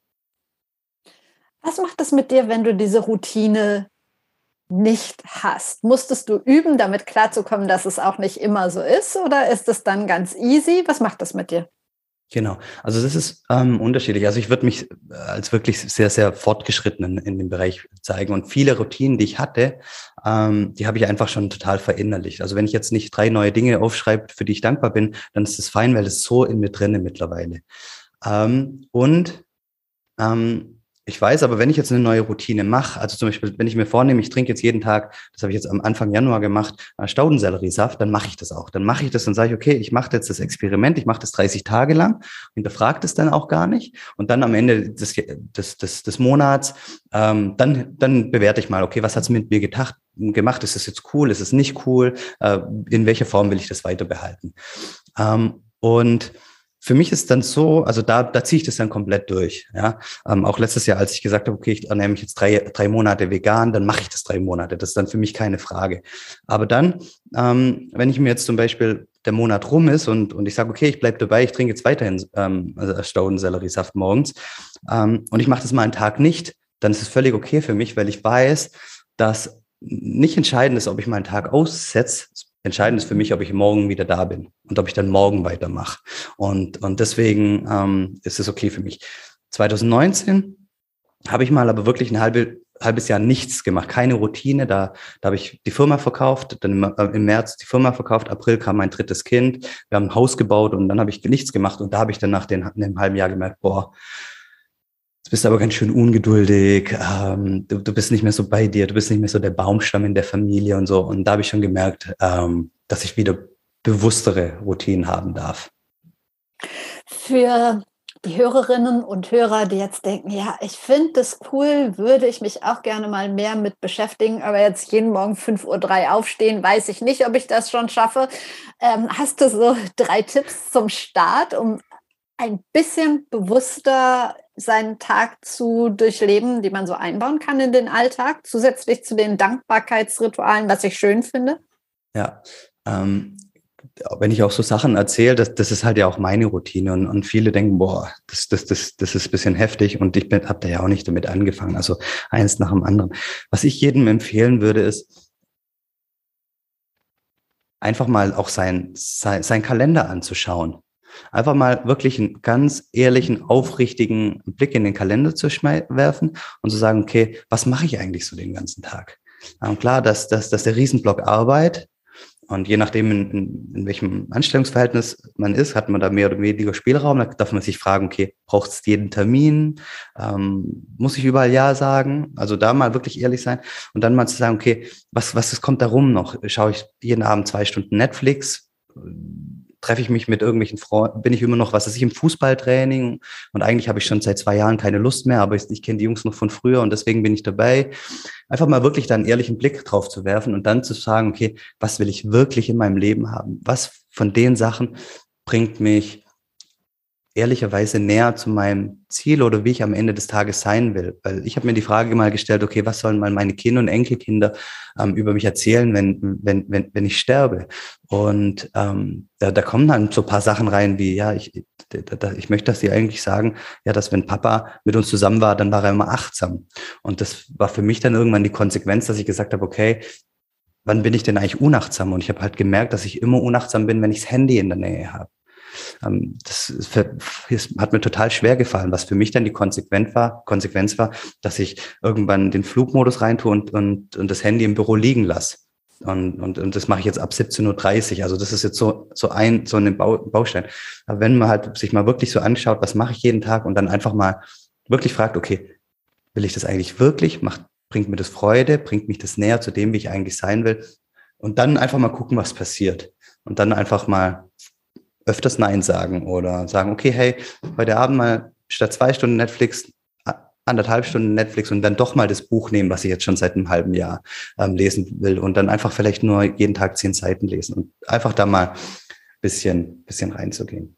Was macht es mit dir, wenn du diese Routine nicht hast? Musstest du üben, damit klarzukommen, dass es auch nicht immer so ist? Oder ist es dann ganz easy? Was macht das mit dir? Genau, also das ist ähm, unterschiedlich. Also ich würde mich äh, als wirklich sehr, sehr fortgeschritten in, dem Bereich zeigen. Und viele Routinen, die ich hatte, ähm, die habe ich einfach schon total verinnerlicht. Also wenn ich jetzt nicht drei neue Dinge aufschreibe, für die ich dankbar bin, dann ist das fein, weil das so in mir drinne mittlerweile. Ähm, und ähm, ich weiß, aber wenn ich jetzt eine neue Routine mache, also zum Beispiel, wenn ich mir vornehme, ich trinke jetzt jeden Tag, das habe ich jetzt am Anfang Januar gemacht, äh, Staudenselleriesaft, dann mache ich das auch. Dann mache ich das und sage ich, okay, ich mache jetzt das Experiment, ich mache das 30 Tage lang, hinterfragt es dann auch gar nicht. Und dann am Ende des, des, des, des Monats, ähm, dann, dann bewerte ich mal, okay, was hat es mit mir getacht, gemacht? Ist es jetzt cool? Ist es nicht cool? Äh, in welcher Form will ich das weiter behalten? Ähm, und für mich ist dann so, also da, da ziehe ich das dann komplett durch. Ja, ähm, auch letztes Jahr, als ich gesagt habe, okay, ich ernähre mich jetzt drei, drei Monate vegan, dann mache ich das drei Monate. Das ist dann für mich keine Frage. Aber dann, ähm, wenn ich mir jetzt zum Beispiel der Monat rum ist und, und ich sage, okay, ich bleibe dabei, ich trinke jetzt weiterhin ähm, also Staudenselleriesaft morgens ähm, und ich mache das mal einen Tag nicht, dann ist es völlig okay für mich, weil ich weiß, dass nicht entscheidend ist, ob ich mal einen Tag aussetze, Entscheidend ist für mich, ob ich morgen wieder da bin und ob ich dann morgen weitermache. Und, und deswegen ähm, ist es okay für mich. 2019 habe ich mal aber wirklich ein halbe, halbes Jahr nichts gemacht, keine Routine. Da, da habe ich die Firma verkauft, dann im, äh, im März die Firma verkauft, April kam mein drittes Kind, wir haben ein Haus gebaut und dann habe ich nichts gemacht. Und da habe ich dann nach einem halben Jahr gemerkt, boah, Jetzt bist du aber ganz schön ungeduldig, ähm, du, du bist nicht mehr so bei dir, du bist nicht mehr so der Baumstamm in der Familie und so. Und da habe ich schon gemerkt, ähm, dass ich wieder bewusstere Routinen haben darf. Für die Hörerinnen und Hörer, die jetzt denken, ja, ich finde das cool, würde ich mich auch gerne mal mehr mit beschäftigen, aber jetzt jeden Morgen 5.03 Uhr aufstehen, weiß ich nicht, ob ich das schon schaffe. Ähm, hast du so drei Tipps zum Start, um ein bisschen bewusster seinen Tag zu durchleben, die man so einbauen kann in den Alltag, zusätzlich zu den Dankbarkeitsritualen, was ich schön finde? Ja, ähm, wenn ich auch so Sachen erzähle, das, das ist halt ja auch meine Routine und, und viele denken, boah, das, das, das, das ist ein bisschen heftig und ich habe da ja auch nicht damit angefangen, also eins nach dem anderen. Was ich jedem empfehlen würde, ist, einfach mal auch sein, sein, sein Kalender anzuschauen. Einfach mal wirklich einen ganz ehrlichen, aufrichtigen Blick in den Kalender zu werfen und zu sagen, okay, was mache ich eigentlich so den ganzen Tag? Ähm, klar, dass, dass, dass der Riesenblock Arbeit, Und je nachdem, in, in, in, welchem Anstellungsverhältnis man ist, hat man da mehr oder weniger Spielraum. Da darf man sich fragen, okay, braucht es jeden Termin? Ähm, muss ich überall Ja sagen? Also da mal wirklich ehrlich sein und dann mal zu sagen, okay, was, was kommt da rum noch? Schaue ich jeden Abend zwei Stunden Netflix? Treffe ich mich mit irgendwelchen Freunden, bin ich immer noch, was weiß ich, im Fußballtraining und eigentlich habe ich schon seit zwei Jahren keine Lust mehr, aber ich, ich kenne die Jungs noch von früher und deswegen bin ich dabei. Einfach mal wirklich da einen ehrlichen Blick drauf zu werfen und dann zu sagen, okay, was will ich wirklich in meinem Leben haben? Was von den Sachen bringt mich ehrlicherweise näher zu meinem Ziel oder wie ich am Ende des Tages sein will. Weil ich habe mir die Frage mal gestellt, okay, was sollen mal meine Kinder und Enkelkinder ähm, über mich erzählen, wenn, wenn, wenn, wenn ich sterbe? Und ähm, da, da kommen dann so paar Sachen rein, wie, ja, ich, da, ich möchte, dass sie eigentlich sagen, ja, dass wenn Papa mit uns zusammen war, dann war er immer achtsam. Und das war für mich dann irgendwann die Konsequenz, dass ich gesagt habe, okay, wann bin ich denn eigentlich unachtsam? Und ich habe halt gemerkt, dass ich immer unachtsam bin, wenn ich das Handy in der Nähe habe. Ähm, das hat mir total schwer gefallen, was für mich dann die Konsequenz war, Konsequenz war, dass ich irgendwann den Flugmodus reintue und, und, und das Handy im Büro liegen lasse. Und, und, und das mache ich jetzt ab 17.30 Uhr. Also das ist jetzt so, so ein, so ein Bau, Baustein. Aber wenn man halt sich mal wirklich so anschaut, was mache ich jeden Tag und dann einfach mal wirklich fragt, okay, will ich das eigentlich wirklich? Macht, bringt mir das Freude? Bringt mich das näher zu dem, wie ich eigentlich sein will? Und dann einfach mal gucken, was passiert. Und dann einfach mal öfters Nein sagen oder sagen, okay, hey, heute Abend mal statt zwei Stunden Netflix anderthalb Stunden Netflix und dann doch mal das Buch nehmen, was ich jetzt schon seit einem halben Jahr ähm, lesen will und dann einfach vielleicht nur jeden Tag zehn Seiten lesen und einfach da mal bisschen, bisschen reinzugehen.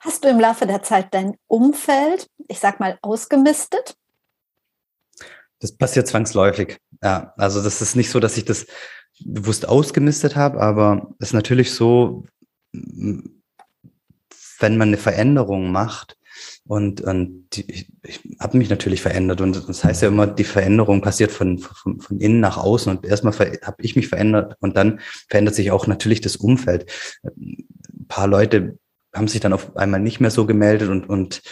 Hast du im Laufe der Zeit dein Umfeld, ich sag mal, ausgemistet? Das passiert zwangsläufig. Ja, also das ist nicht so, dass ich das bewusst ausgemistet habe, aber es ist natürlich so, wenn man eine Veränderung macht, und, und die, ich, ich habe mich natürlich verändert. Und das heißt ja immer, die Veränderung passiert von, von, von innen nach außen. Und erstmal habe ich mich verändert und dann verändert sich auch natürlich das Umfeld. Ein paar Leute haben sich dann auf einmal nicht mehr so gemeldet und, und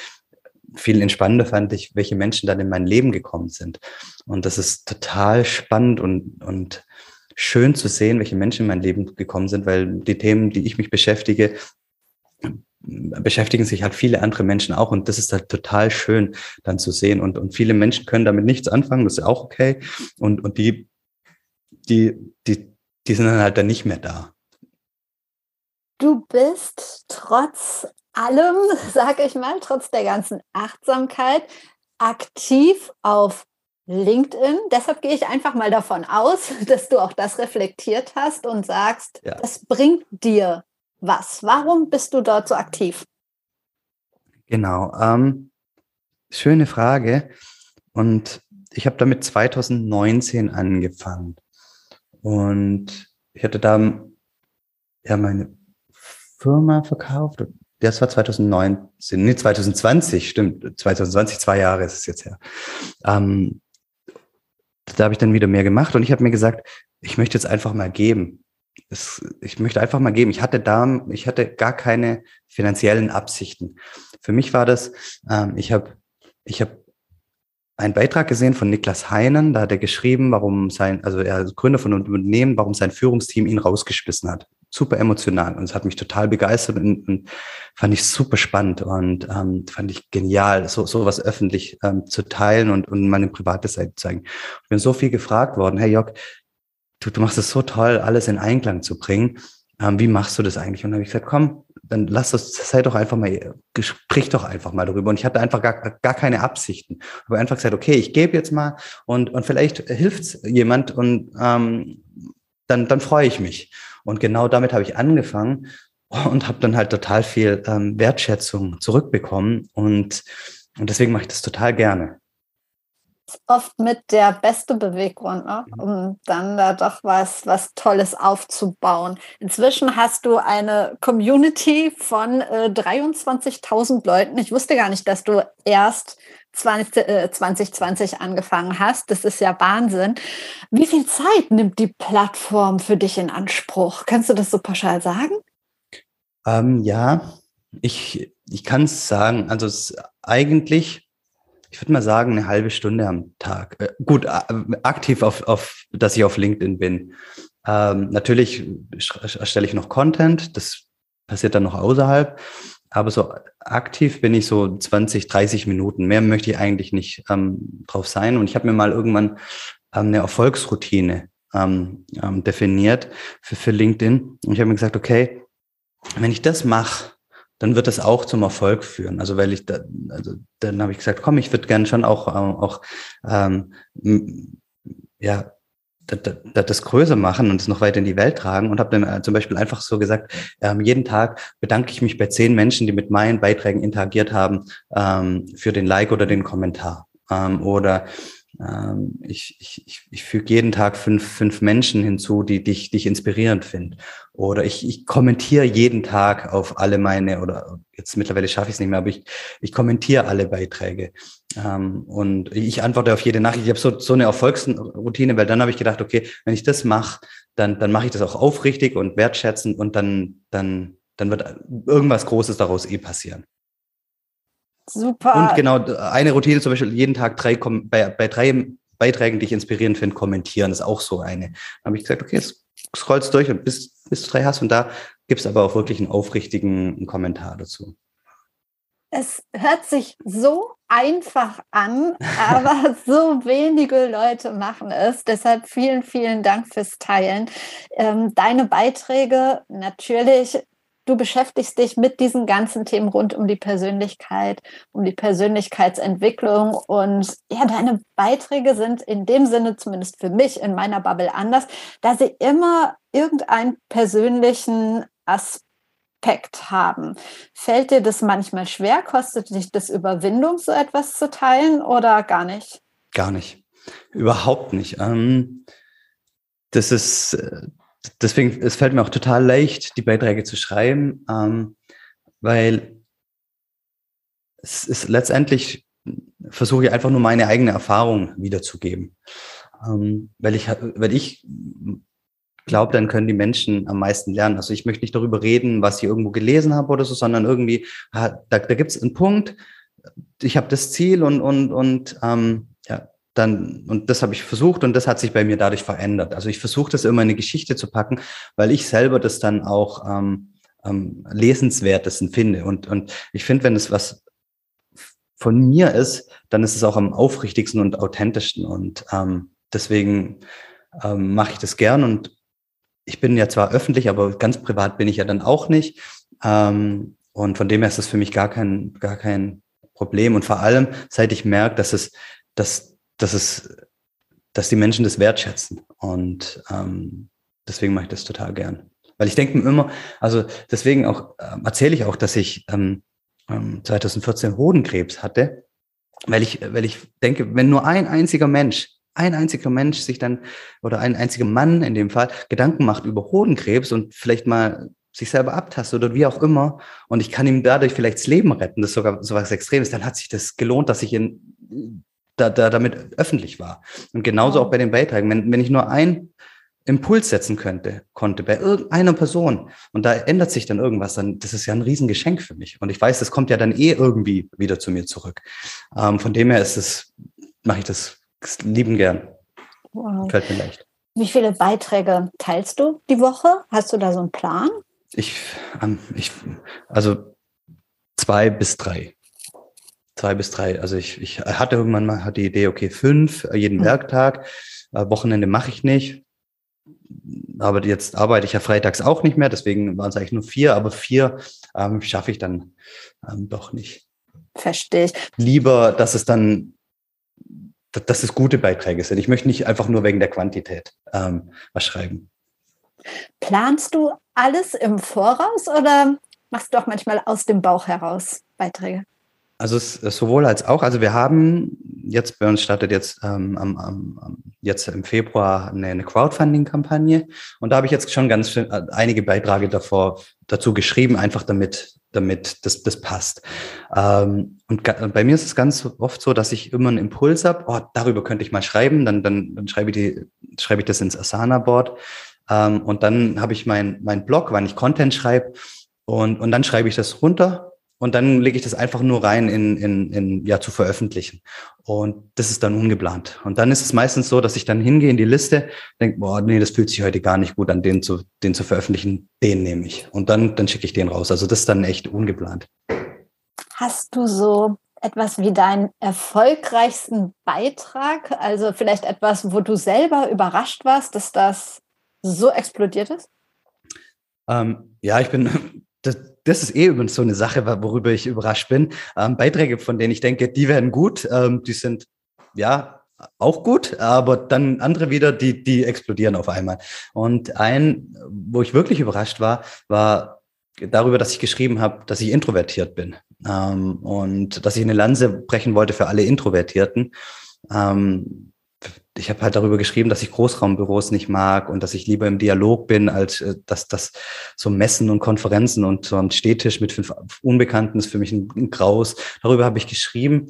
viel entspannender fand ich, welche Menschen dann in mein Leben gekommen sind. Und das ist total spannend und, und schön zu sehen, welche Menschen in mein Leben gekommen sind, weil die Themen, die ich mich beschäftige, beschäftigen sich halt viele andere Menschen auch und das ist halt total schön dann zu sehen und, und viele Menschen können damit nichts anfangen, das ist auch okay und, und die, die, die, die sind dann halt dann nicht mehr da. Du bist trotz allem, sage ich mal, trotz der ganzen Achtsamkeit aktiv auf LinkedIn. Deshalb gehe ich einfach mal davon aus, dass du auch das reflektiert hast und sagst, ja. das bringt dir was. Warum bist du dort so aktiv? Genau. Ähm, schöne Frage. Und ich habe damit 2019 angefangen. Und ich hatte da ja meine Firma verkauft. Das war 2019, nee, 2020, stimmt. 2020, zwei Jahre ist es jetzt her. Ähm, da habe ich dann wieder mehr gemacht und ich habe mir gesagt, ich möchte jetzt einfach mal geben. Es, ich möchte einfach mal geben. Ich hatte da, ich hatte gar keine finanziellen Absichten. Für mich war das, ähm, ich habe, ich habe einen Beitrag gesehen von Niklas Heinen, da hat er geschrieben, warum sein, also er ist Gründer von einem Unternehmen, warum sein Führungsteam ihn rausgeschmissen hat. Super emotional und es hat mich total begeistert und, und fand ich super spannend und ähm, fand ich genial, so sowas öffentlich ähm, zu teilen und, und meine private Seite zu zeigen. Ich bin so viel gefragt worden, hey Jörg, du, du machst es so toll, alles in Einklang zu bringen. Ähm, wie machst du das eigentlich? Und dann habe ich gesagt, komm, dann lass das, sei doch einfach mal, sprich doch einfach mal darüber. Und ich hatte einfach gar, gar keine Absichten. Ich habe einfach gesagt, okay, ich gebe jetzt mal und, und vielleicht hilft jemand und ähm, dann, dann freue ich mich. Und genau damit habe ich angefangen und habe dann halt total viel ähm, Wertschätzung zurückbekommen. Und, und deswegen mache ich das total gerne oft mit der beste Beweggrund, ne? Mhm. um dann da doch was, was Tolles aufzubauen. Inzwischen hast du eine Community von äh, 23.000 Leuten. Ich wusste gar nicht, dass du erst 20, äh, 2020 angefangen hast. Das ist ja Wahnsinn. Wie viel Zeit nimmt die Plattform für dich in Anspruch? Kannst du das so pauschal sagen? Ähm, ja, ich, ich kann es sagen. Also es eigentlich ich würde mal sagen, eine halbe Stunde am Tag. Äh, gut, aktiv auf, auf, dass ich auf LinkedIn bin. Ähm, natürlich erstelle ich noch Content, das passiert dann noch außerhalb. Aber so aktiv bin ich so 20, 30 Minuten. Mehr möchte ich eigentlich nicht ähm, drauf sein. Und ich habe mir mal irgendwann ähm, eine Erfolgsroutine ähm, ähm, definiert für, für LinkedIn. Und ich habe mir gesagt, okay, wenn ich das mache, dann wird das auch zum Erfolg führen. Also weil ich da, also dann habe ich gesagt, komm, ich würde gerne schon auch, auch ähm, ja, das größer machen und es noch weiter in die Welt tragen und habe dann äh, zum Beispiel einfach so gesagt, ähm, jeden Tag bedanke ich mich bei zehn Menschen, die mit meinen Beiträgen interagiert haben, ähm, für den Like oder den Kommentar. Ähm, oder ähm, ich, ich, ich füge jeden Tag fünf, fünf Menschen hinzu, die dich, dich inspirierend finden. Oder ich, ich kommentiere jeden Tag auf alle meine, oder jetzt mittlerweile schaffe ich es nicht mehr, aber ich, ich kommentiere alle Beiträge. Ähm, und ich antworte auf jede Nachricht. Ich habe so, so eine Erfolgsroutine, weil dann habe ich gedacht, okay, wenn ich das mache, dann, dann mache ich das auch aufrichtig und wertschätzend und dann, dann, dann wird irgendwas Großes daraus eh passieren. Super. Und genau, eine Routine zum Beispiel jeden Tag drei, bei, bei drei Beiträgen, die ich inspirierend finde, kommentieren, ist auch so eine. Da habe ich gesagt, okay, jetzt scrollst durch und bis, bis du drei hast und da gibt es aber auch wirklich einen aufrichtigen Kommentar dazu. Es hört sich so einfach an, aber so wenige Leute machen es. Deshalb vielen, vielen Dank fürs Teilen. Ähm, deine Beiträge natürlich du beschäftigst dich mit diesen ganzen Themen rund um die Persönlichkeit, um die Persönlichkeitsentwicklung. Und ja, deine Beiträge sind in dem Sinne, zumindest für mich in meiner Bubble anders, da sie immer irgendeinen persönlichen Aspekt haben. Fällt dir das manchmal schwer? Kostet dich das Überwindung, so etwas zu teilen oder gar nicht? Gar nicht. Überhaupt nicht. Ähm, das ist äh, deswegen, es fällt mir auch total leicht, die Beiträge zu schreiben, ähm, weil es ist letztendlich versuche ich einfach nur meine eigene Erfahrung wiederzugeben. Ähm, weil ich, weil ich glaube, dann können die Menschen am meisten lernen. Also ich möchte nicht darüber reden, was ich irgendwo gelesen habe oder so, sondern irgendwie, da, da gibt es einen Punkt, ich habe das Ziel und, und, und ähm, ja, dann, und das habe ich versucht und das hat sich bei mir dadurch verändert. Also ich versuche das immer in eine Geschichte zu packen, weil ich selber das dann auch ähm, ähm, lesenswertesten finde. Und, und ich finde, wenn es was von mir ist, dann ist es auch am aufrichtigsten und authentischsten. Und ähm, deswegen ähm, mache ich das gern. Und ich bin ja zwar öffentlich, aber ganz privat bin ich ja dann auch nicht. Ähm, und von dem her ist das für mich gar kein, gar kein Problem. Und vor allem, seit ich merke, dass es, dass dass es, dass die Menschen das wertschätzen. Und ähm, deswegen mache ich das total gern. Weil ich denke mir immer, also deswegen auch äh, erzähle ich auch, dass ich ähm, 2014 ähm, Hodenkrebs hatte, weil ich, weil ich denke, wenn nur ein einziger Mensch, ein einziger Mensch sich dann oder ein einziger Mann in dem Fall Gedanken macht über Hodenkrebs und vielleicht mal sich selber abtastet oder wie auch immer und ich kann ihm dadurch vielleicht das Leben retten, das ist sogar so was Extremes, dann hat sich das gelohnt, dass ich ihn da, da damit öffentlich war. Und genauso auch bei den Beiträgen. Wenn, wenn ich nur ein Impuls setzen könnte, konnte bei irgendeiner Person und da ändert sich dann irgendwas, dann das ist ja ein Riesengeschenk für mich. Und ich weiß, das kommt ja dann eh irgendwie wieder zu mir zurück. Ähm, von dem her ist es, mache ich das lieben gern. Wow. Fällt mir leicht. Wie viele Beiträge teilst du die Woche? Hast du da so einen Plan? Ich, ähm, ich also zwei bis drei zwei bis drei. Also ich, ich hatte irgendwann mal die Idee, okay, fünf äh, jeden mhm. Werktag. Äh, Wochenende mache ich nicht. Aber jetzt arbeite ich ja freitags auch nicht mehr, deswegen waren es eigentlich nur vier, aber vier ähm, schaffe ich dann ähm, doch nicht. Verstehe ich. Lieber, dass es dann, dass es gute Beiträge sind. Ich möchte nicht einfach nur wegen der Quantität ähm, was schreiben. Planst du alles im Voraus oder machst du auch manchmal aus dem Bauch heraus Beiträge? Also ist sowohl als auch. Also wir haben jetzt bei uns startet jetzt ähm, am, am, jetzt im Februar eine, eine Crowdfunding-Kampagne und da habe ich jetzt schon ganz schön, äh, einige Beiträge davor dazu geschrieben, einfach damit damit das, das passt. Ähm, und bei mir ist es ganz oft so, dass ich immer einen Impuls habe, oh, darüber könnte ich mal schreiben, dann, dann, dann schreibe, ich die, schreibe ich das ins Asana-Board ähm, und dann habe ich mein, mein Blog, wann ich Content schreibe und, und dann schreibe ich das runter und dann lege ich das einfach nur rein in, in, in ja zu veröffentlichen. Und das ist dann ungeplant. Und dann ist es meistens so, dass ich dann hingehe in die Liste, denke, boah, nee, das fühlt sich heute gar nicht gut an, den zu, den zu veröffentlichen, den nehme ich. Und dann, dann schicke ich den raus. Also das ist dann echt ungeplant. Hast du so etwas wie deinen erfolgreichsten Beitrag? Also vielleicht etwas, wo du selber überrascht warst, dass das so explodiert ist? Ähm, ja, ich bin, das, das ist eh übrigens so eine Sache, worüber ich überrascht bin. Ähm, Beiträge, von denen ich denke, die werden gut, ähm, die sind ja auch gut, aber dann andere wieder, die, die explodieren auf einmal. Und ein, wo ich wirklich überrascht war, war darüber, dass ich geschrieben habe, dass ich introvertiert bin ähm, und dass ich eine Lanze brechen wollte für alle Introvertierten. Ähm, ich habe halt darüber geschrieben, dass ich Großraumbüros nicht mag und dass ich lieber im Dialog bin, als äh, dass das so Messen und Konferenzen und so ein Stehtisch mit fünf Unbekannten ist für mich ein, Graus. Darüber habe ich geschrieben.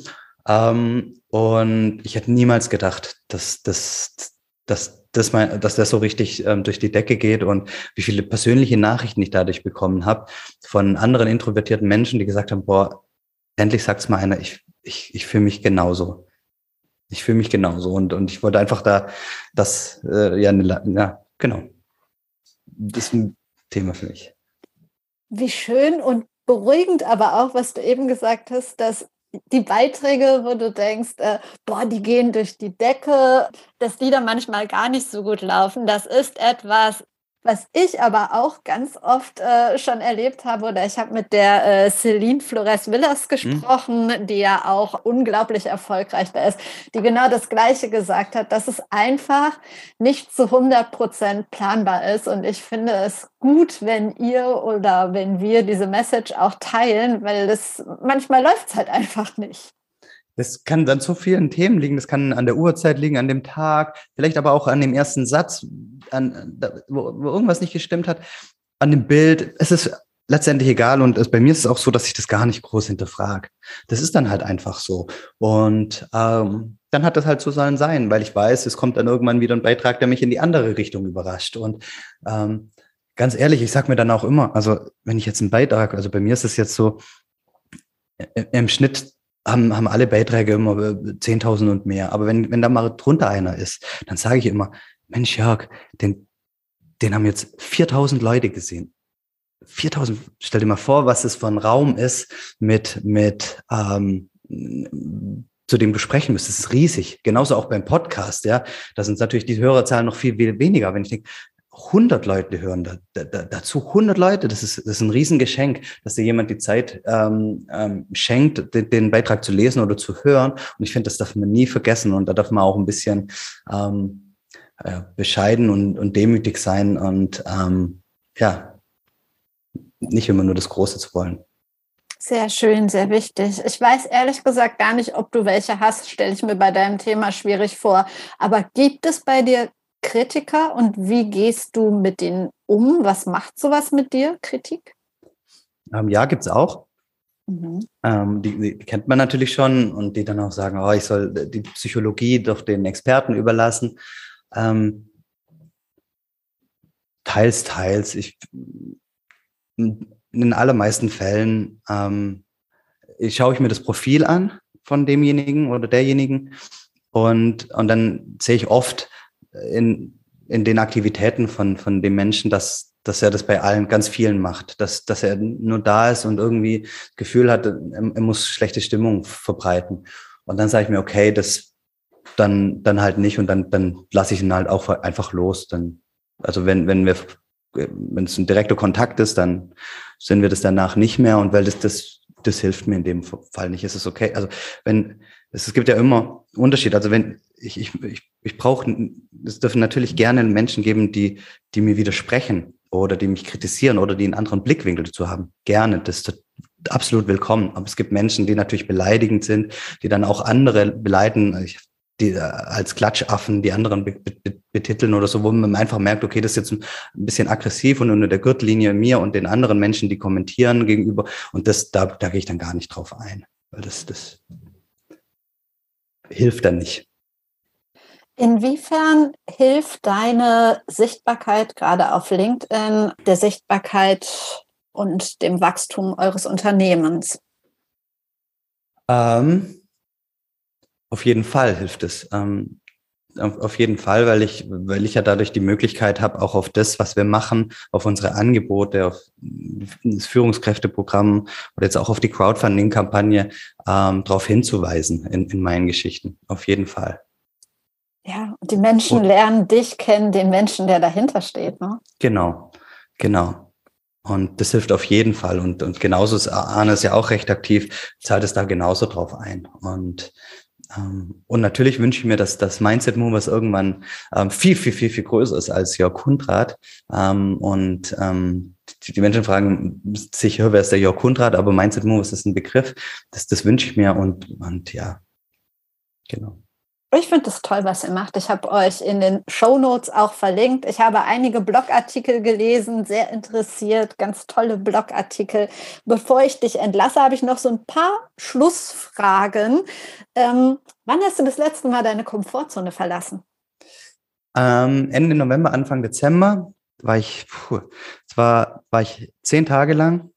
Ähm, und ich hätte niemals gedacht, dass, dass, dass, dass, mein, dass das so richtig ähm, durch die Decke geht und wie viele persönliche Nachrichten ich dadurch bekommen habe von anderen introvertierten Menschen, die gesagt haben, boah, endlich sagt's mal einer, ich, ich, ich fühle mich genauso ich fühle mich genauso und, und ich wollte einfach da das, äh, ja, ne, ja, genau. Das ist ein Thema für mich. Wie schön und beruhigend aber auch, was du eben gesagt hast, dass die Beiträge, wo du denkst, äh, boah, die gehen durch die Decke, dass die dann manchmal gar nicht so gut laufen, das ist etwas, was ich aber auch ganz oft äh, schon erlebt habe, oder ich habe mit der äh, Celine Flores Villas hm. gesprochen, mhm. die ja auch unglaublich erfolgreich da ist, die genau das Gleiche gesagt hat, dass es einfach nicht zu 100 Prozent planbar ist. Und ich finde es gut, wenn ihr oder wenn wir diese Message auch teilen, weil das manchmal läuft es halt einfach nicht. Das kann an so vielen Themen liegen. Das kann an der Uhrzeit liegen, an dem Tag, vielleicht aber auch an dem ersten Satz, an, wo, wo irgendwas nicht gestimmt hat, an dem Bild. Es ist letztendlich egal und es, bei mir ist es auch so, dass ich das gar nicht groß hinterfrage. Das ist dann halt einfach so. Und ähm, dann hat das halt so sein Sein, weil ich weiß, es kommt dann irgendwann wieder ein Beitrag, der mich in die andere Richtung überrascht. Und ähm, ganz ehrlich, ich sag mir dann auch immer, also wenn ich jetzt einen Beitrag, also bei mir ist es jetzt so, im Schnitt haben, haben alle Beiträge immer 10.000 und mehr. Aber wenn, wenn da mal drunter einer ist, dann sage ich immer, Mensch, Jörg, den, den haben jetzt 4.000 Leute gesehen. 4.000, stell dir mal vor, was es für ein Raum ist mit, mit, ähm, zu dem du sprechen müsst. Das ist riesig. Genauso auch beim Podcast, ja. Da sind natürlich die Hörerzahlen noch viel weniger. Wenn ich denke, 100 Leute hören da, da, dazu. 100 Leute, das ist, das ist ein Riesengeschenk, dass dir jemand die Zeit ähm, ähm, schenkt, den, den, Beitrag zu lesen oder zu hören. Und ich finde, das darf man nie vergessen. Und da darf man auch ein bisschen ähm, äh, bescheiden und, und demütig sein und ähm, ja, nicht immer nur das Große zu wollen. Sehr schön, sehr wichtig. Ich weiß ehrlich gesagt gar nicht, ob du welche hast, stelle ich mir bei deinem Thema schwierig vor. Aber gibt es bei dir Kritiker und wie gehst du mit denen um? Was macht sowas mit dir, Kritik? Ähm, ja, gibt es auch. Mhm. Ähm, die, die, kennt man natürlich schon und die dann auch sagen, oh, ich soll die Psychologie doch den Experten überlassen. Ähm, teils, teils. Ich, in den allermeisten Fällen ähm, ich, schaue ich mir das Profil an von demjenigen oder derjenigen und, und dann sehe ich oft, in, in den Aktivitäten von, von dem Menschen, dass, dass er das bei allen ganz vielen macht, dass, dass er nur da ist und irgendwie Gefühl hat, er, er muss schlechte Stimmung verbreiten. Und dann sage ich mir, okay, das dann, dann halt nicht und dann, dann lasse ich ihn halt auch einfach los. Dann, also wenn, wenn wir, wenn es ein direkter Kontakt ist, dann sind wir das danach nicht mehr und weil das, das, das hilft mir in dem Fall nicht. Ist es okay? Also wenn, es, es gibt ja immer Unterschied. Also wenn ich, ich, ich, ich brauche, es dürfen natürlich gerne Menschen geben, die, die mir widersprechen oder die mich kritisieren oder die einen anderen Blickwinkel dazu haben. Gerne, das ist absolut willkommen. Aber es gibt Menschen, die natürlich beleidigend sind, die dann auch andere beleiden, die äh, als Klatschaffen die anderen betiteln oder so, wo man einfach merkt, okay, das ist jetzt ein bisschen aggressiv und unter der Gürtellinie mir und den anderen Menschen, die kommentieren gegenüber. Und das, da, da gehe ich dann gar nicht drauf ein, weil das, das hilft dann nicht. Inwiefern hilft deine Sichtbarkeit gerade auf LinkedIn der Sichtbarkeit und dem Wachstum eures Unternehmens? Ähm, auf jeden Fall hilft es. Ähm, auf, jeden Fall, weil ich, weil ich ja dadurch die Möglichkeit habe, auch auf das, was wir machen, auf unsere Angebote, auf das Führungskräfteprogramm oder jetzt auch auf die Crowdfunding-Kampagne ähm, darauf hinzuweisen in, in meinen Geschichten. Auf jeden Fall. Ja, und die Menschen lernen dich kennen, den Menschen, der dahinter steht. Ne? Genau, genau. Und das hilft auf jeden Fall. Und, und genauso ist Arne ist ja auch recht aktiv, zahlt es da genauso drauf ein. Und und natürlich wünsche ich mir, dass das Mindset Movers irgendwann ähm, viel, viel, viel, viel größer ist als Jörg Kundrat. Ähm, und die Menschen fragen sich, wer ist der Jörg Kundrat? Aber Mindset Movers ist ein Begriff. Das, das wünsche ich mir. Und, und ja, genau. Ich finde es toll, was ihr macht. Ich habe euch in den Show Notes auch verlinkt. Ich habe einige Blogartikel gelesen, sehr interessiert, ganz tolle Blogartikel. Bevor ich dich entlasse, habe ich noch so ein paar Schlussfragen. Ähm, wann hast du das letzte Mal deine Komfortzone verlassen? Ähm, Ende November, Anfang Dezember war ich, puh, zwar war ich zehn Tage lang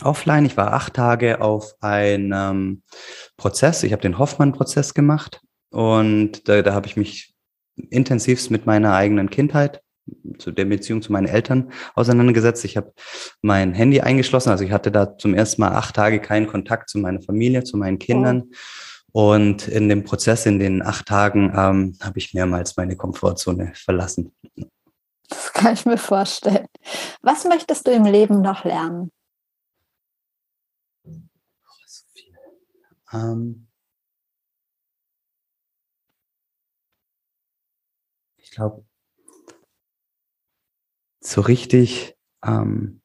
offline. Ich war acht Tage auf einem Prozess. Ich habe den Hoffmann-Prozess gemacht und da, da habe ich mich intensivst mit meiner eigenen Kindheit, zu der Beziehung zu meinen Eltern auseinandergesetzt. Ich habe mein Handy eingeschlossen. Also ich hatte da zum ersten Mal acht Tage keinen Kontakt zu meiner Familie, zu meinen Kindern. Oh. Und in dem Prozess, in den acht Tagen, ähm, habe ich mehrmals meine Komfortzone verlassen. Das kann ich mir vorstellen. Was möchtest du im Leben noch lernen? Ähm, glaube, so richtig, ähm,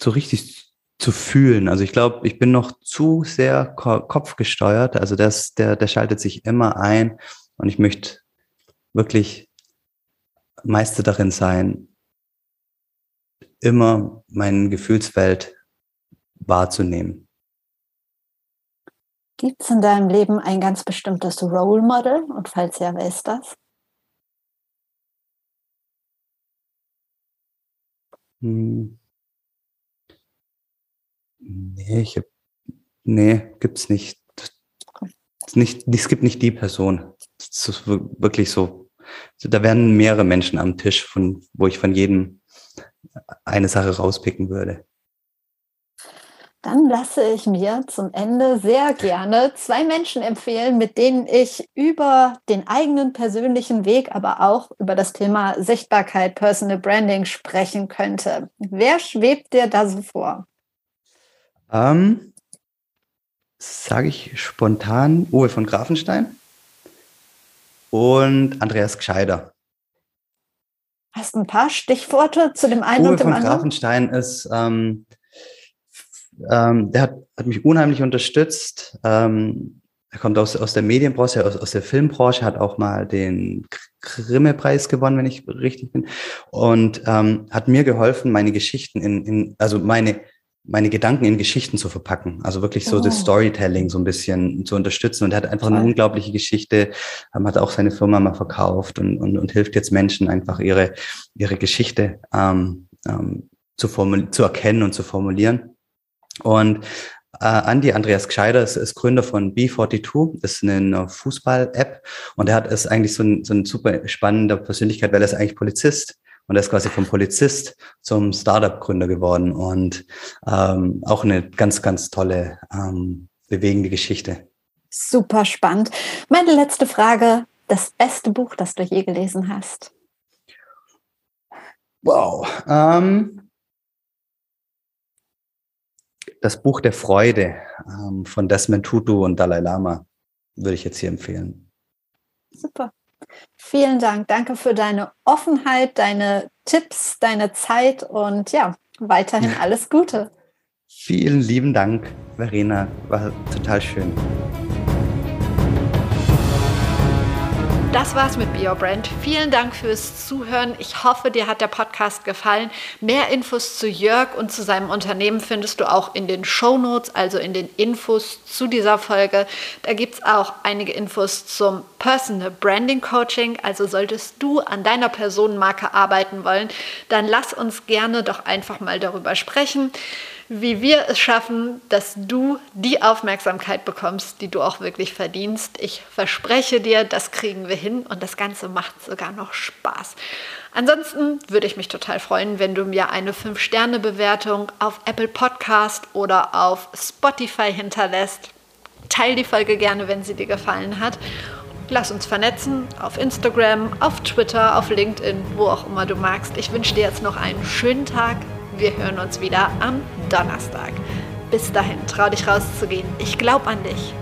so richtig zu fühlen. Also ich glaube, ich bin noch zu sehr kopfgesteuert. Also das, der, der schaltet sich immer ein und ich möchte wirklich Meister darin sein, immer meine Gefühlswelt wahrzunehmen. Gibt es in deinem Leben ein ganz bestimmtes Role Model? Und falls ja, wer ist das? Hm. Nee, ich hab, nee, gibt's nicht. nicht. Es gibt nicht die Person. Es ist wirklich so. Da werden mehrere Menschen am Tisch, von, wo ich von jedem eine Sache rauspicken würde. Dann lasse ich mir zum Ende sehr gerne zwei Menschen empfehlen, mit denen ich über den eigenen persönlichen Weg, aber auch über das Thema Sichtbarkeit, Personal Branding sprechen könnte. Wer schwebt dir da so vor? Ähm, Sage ich spontan Uwe von Grafenstein und Andreas Gscheider. Hast du ein paar Stichworte zu dem einen Uwe und dem anderen? Uwe von Grafenstein ist ähm, ähm, der hat, hat mich unheimlich unterstützt. Ähm, er kommt aus, aus der Medienbranche, aus, aus der Filmbranche, hat auch mal den Grimme-Preis gewonnen, wenn ich richtig bin, und ähm, hat mir geholfen, meine Geschichten in, in also meine meine Gedanken in Geschichten zu verpacken, also wirklich so oh. das Storytelling so ein bisschen zu unterstützen. Und er hat einfach eine unglaubliche Geschichte, ähm, hat auch seine Firma mal verkauft und, und, und hilft jetzt Menschen einfach ihre ihre Geschichte ähm, ähm, zu, zu erkennen und zu formulieren. Und äh, Andy Andreas Gscheider ist, ist Gründer von B42, das ist eine Fußball-App und er hat ist eigentlich so ein, so ein super spannender Persönlichkeit, weil er ist eigentlich Polizist und er ist quasi vom Polizist zum Startup-Gründer geworden und ähm, auch eine ganz, ganz tolle, ähm, bewegende Geschichte. Super spannend. Meine letzte Frage, das beste Buch, das du je gelesen hast? Wow. Ähm, das Buch der Freude ähm, von Desmond Tutu und Dalai Lama würde ich jetzt hier empfehlen. Super. Vielen Dank. Danke für deine Offenheit, deine Tipps, deine Zeit und ja, weiterhin alles Gute. Vielen lieben Dank, Verena. War total schön. Das war's mit Be Your Brand. Vielen Dank fürs Zuhören. Ich hoffe, dir hat der Podcast gefallen. Mehr Infos zu Jörg und zu seinem Unternehmen findest du auch in den Show Notes, also in den Infos zu dieser Folge. Da gibt es auch einige Infos zum Personal Branding Coaching. Also solltest du an deiner Personenmarke arbeiten wollen, dann lass uns gerne doch einfach mal darüber sprechen wie wir es schaffen, dass du die Aufmerksamkeit bekommst, die du auch wirklich verdienst. Ich verspreche dir, das kriegen wir hin und das Ganze macht sogar noch Spaß. Ansonsten würde ich mich total freuen, wenn du mir eine 5-Sterne-Bewertung auf Apple Podcast oder auf Spotify hinterlässt. Teil die Folge gerne, wenn sie dir gefallen hat. Lass uns vernetzen auf Instagram, auf Twitter, auf LinkedIn, wo auch immer du magst. Ich wünsche dir jetzt noch einen schönen Tag. Wir hören uns wieder am Donnerstag. Bis dahin, trau dich rauszugehen. Ich glaube an dich.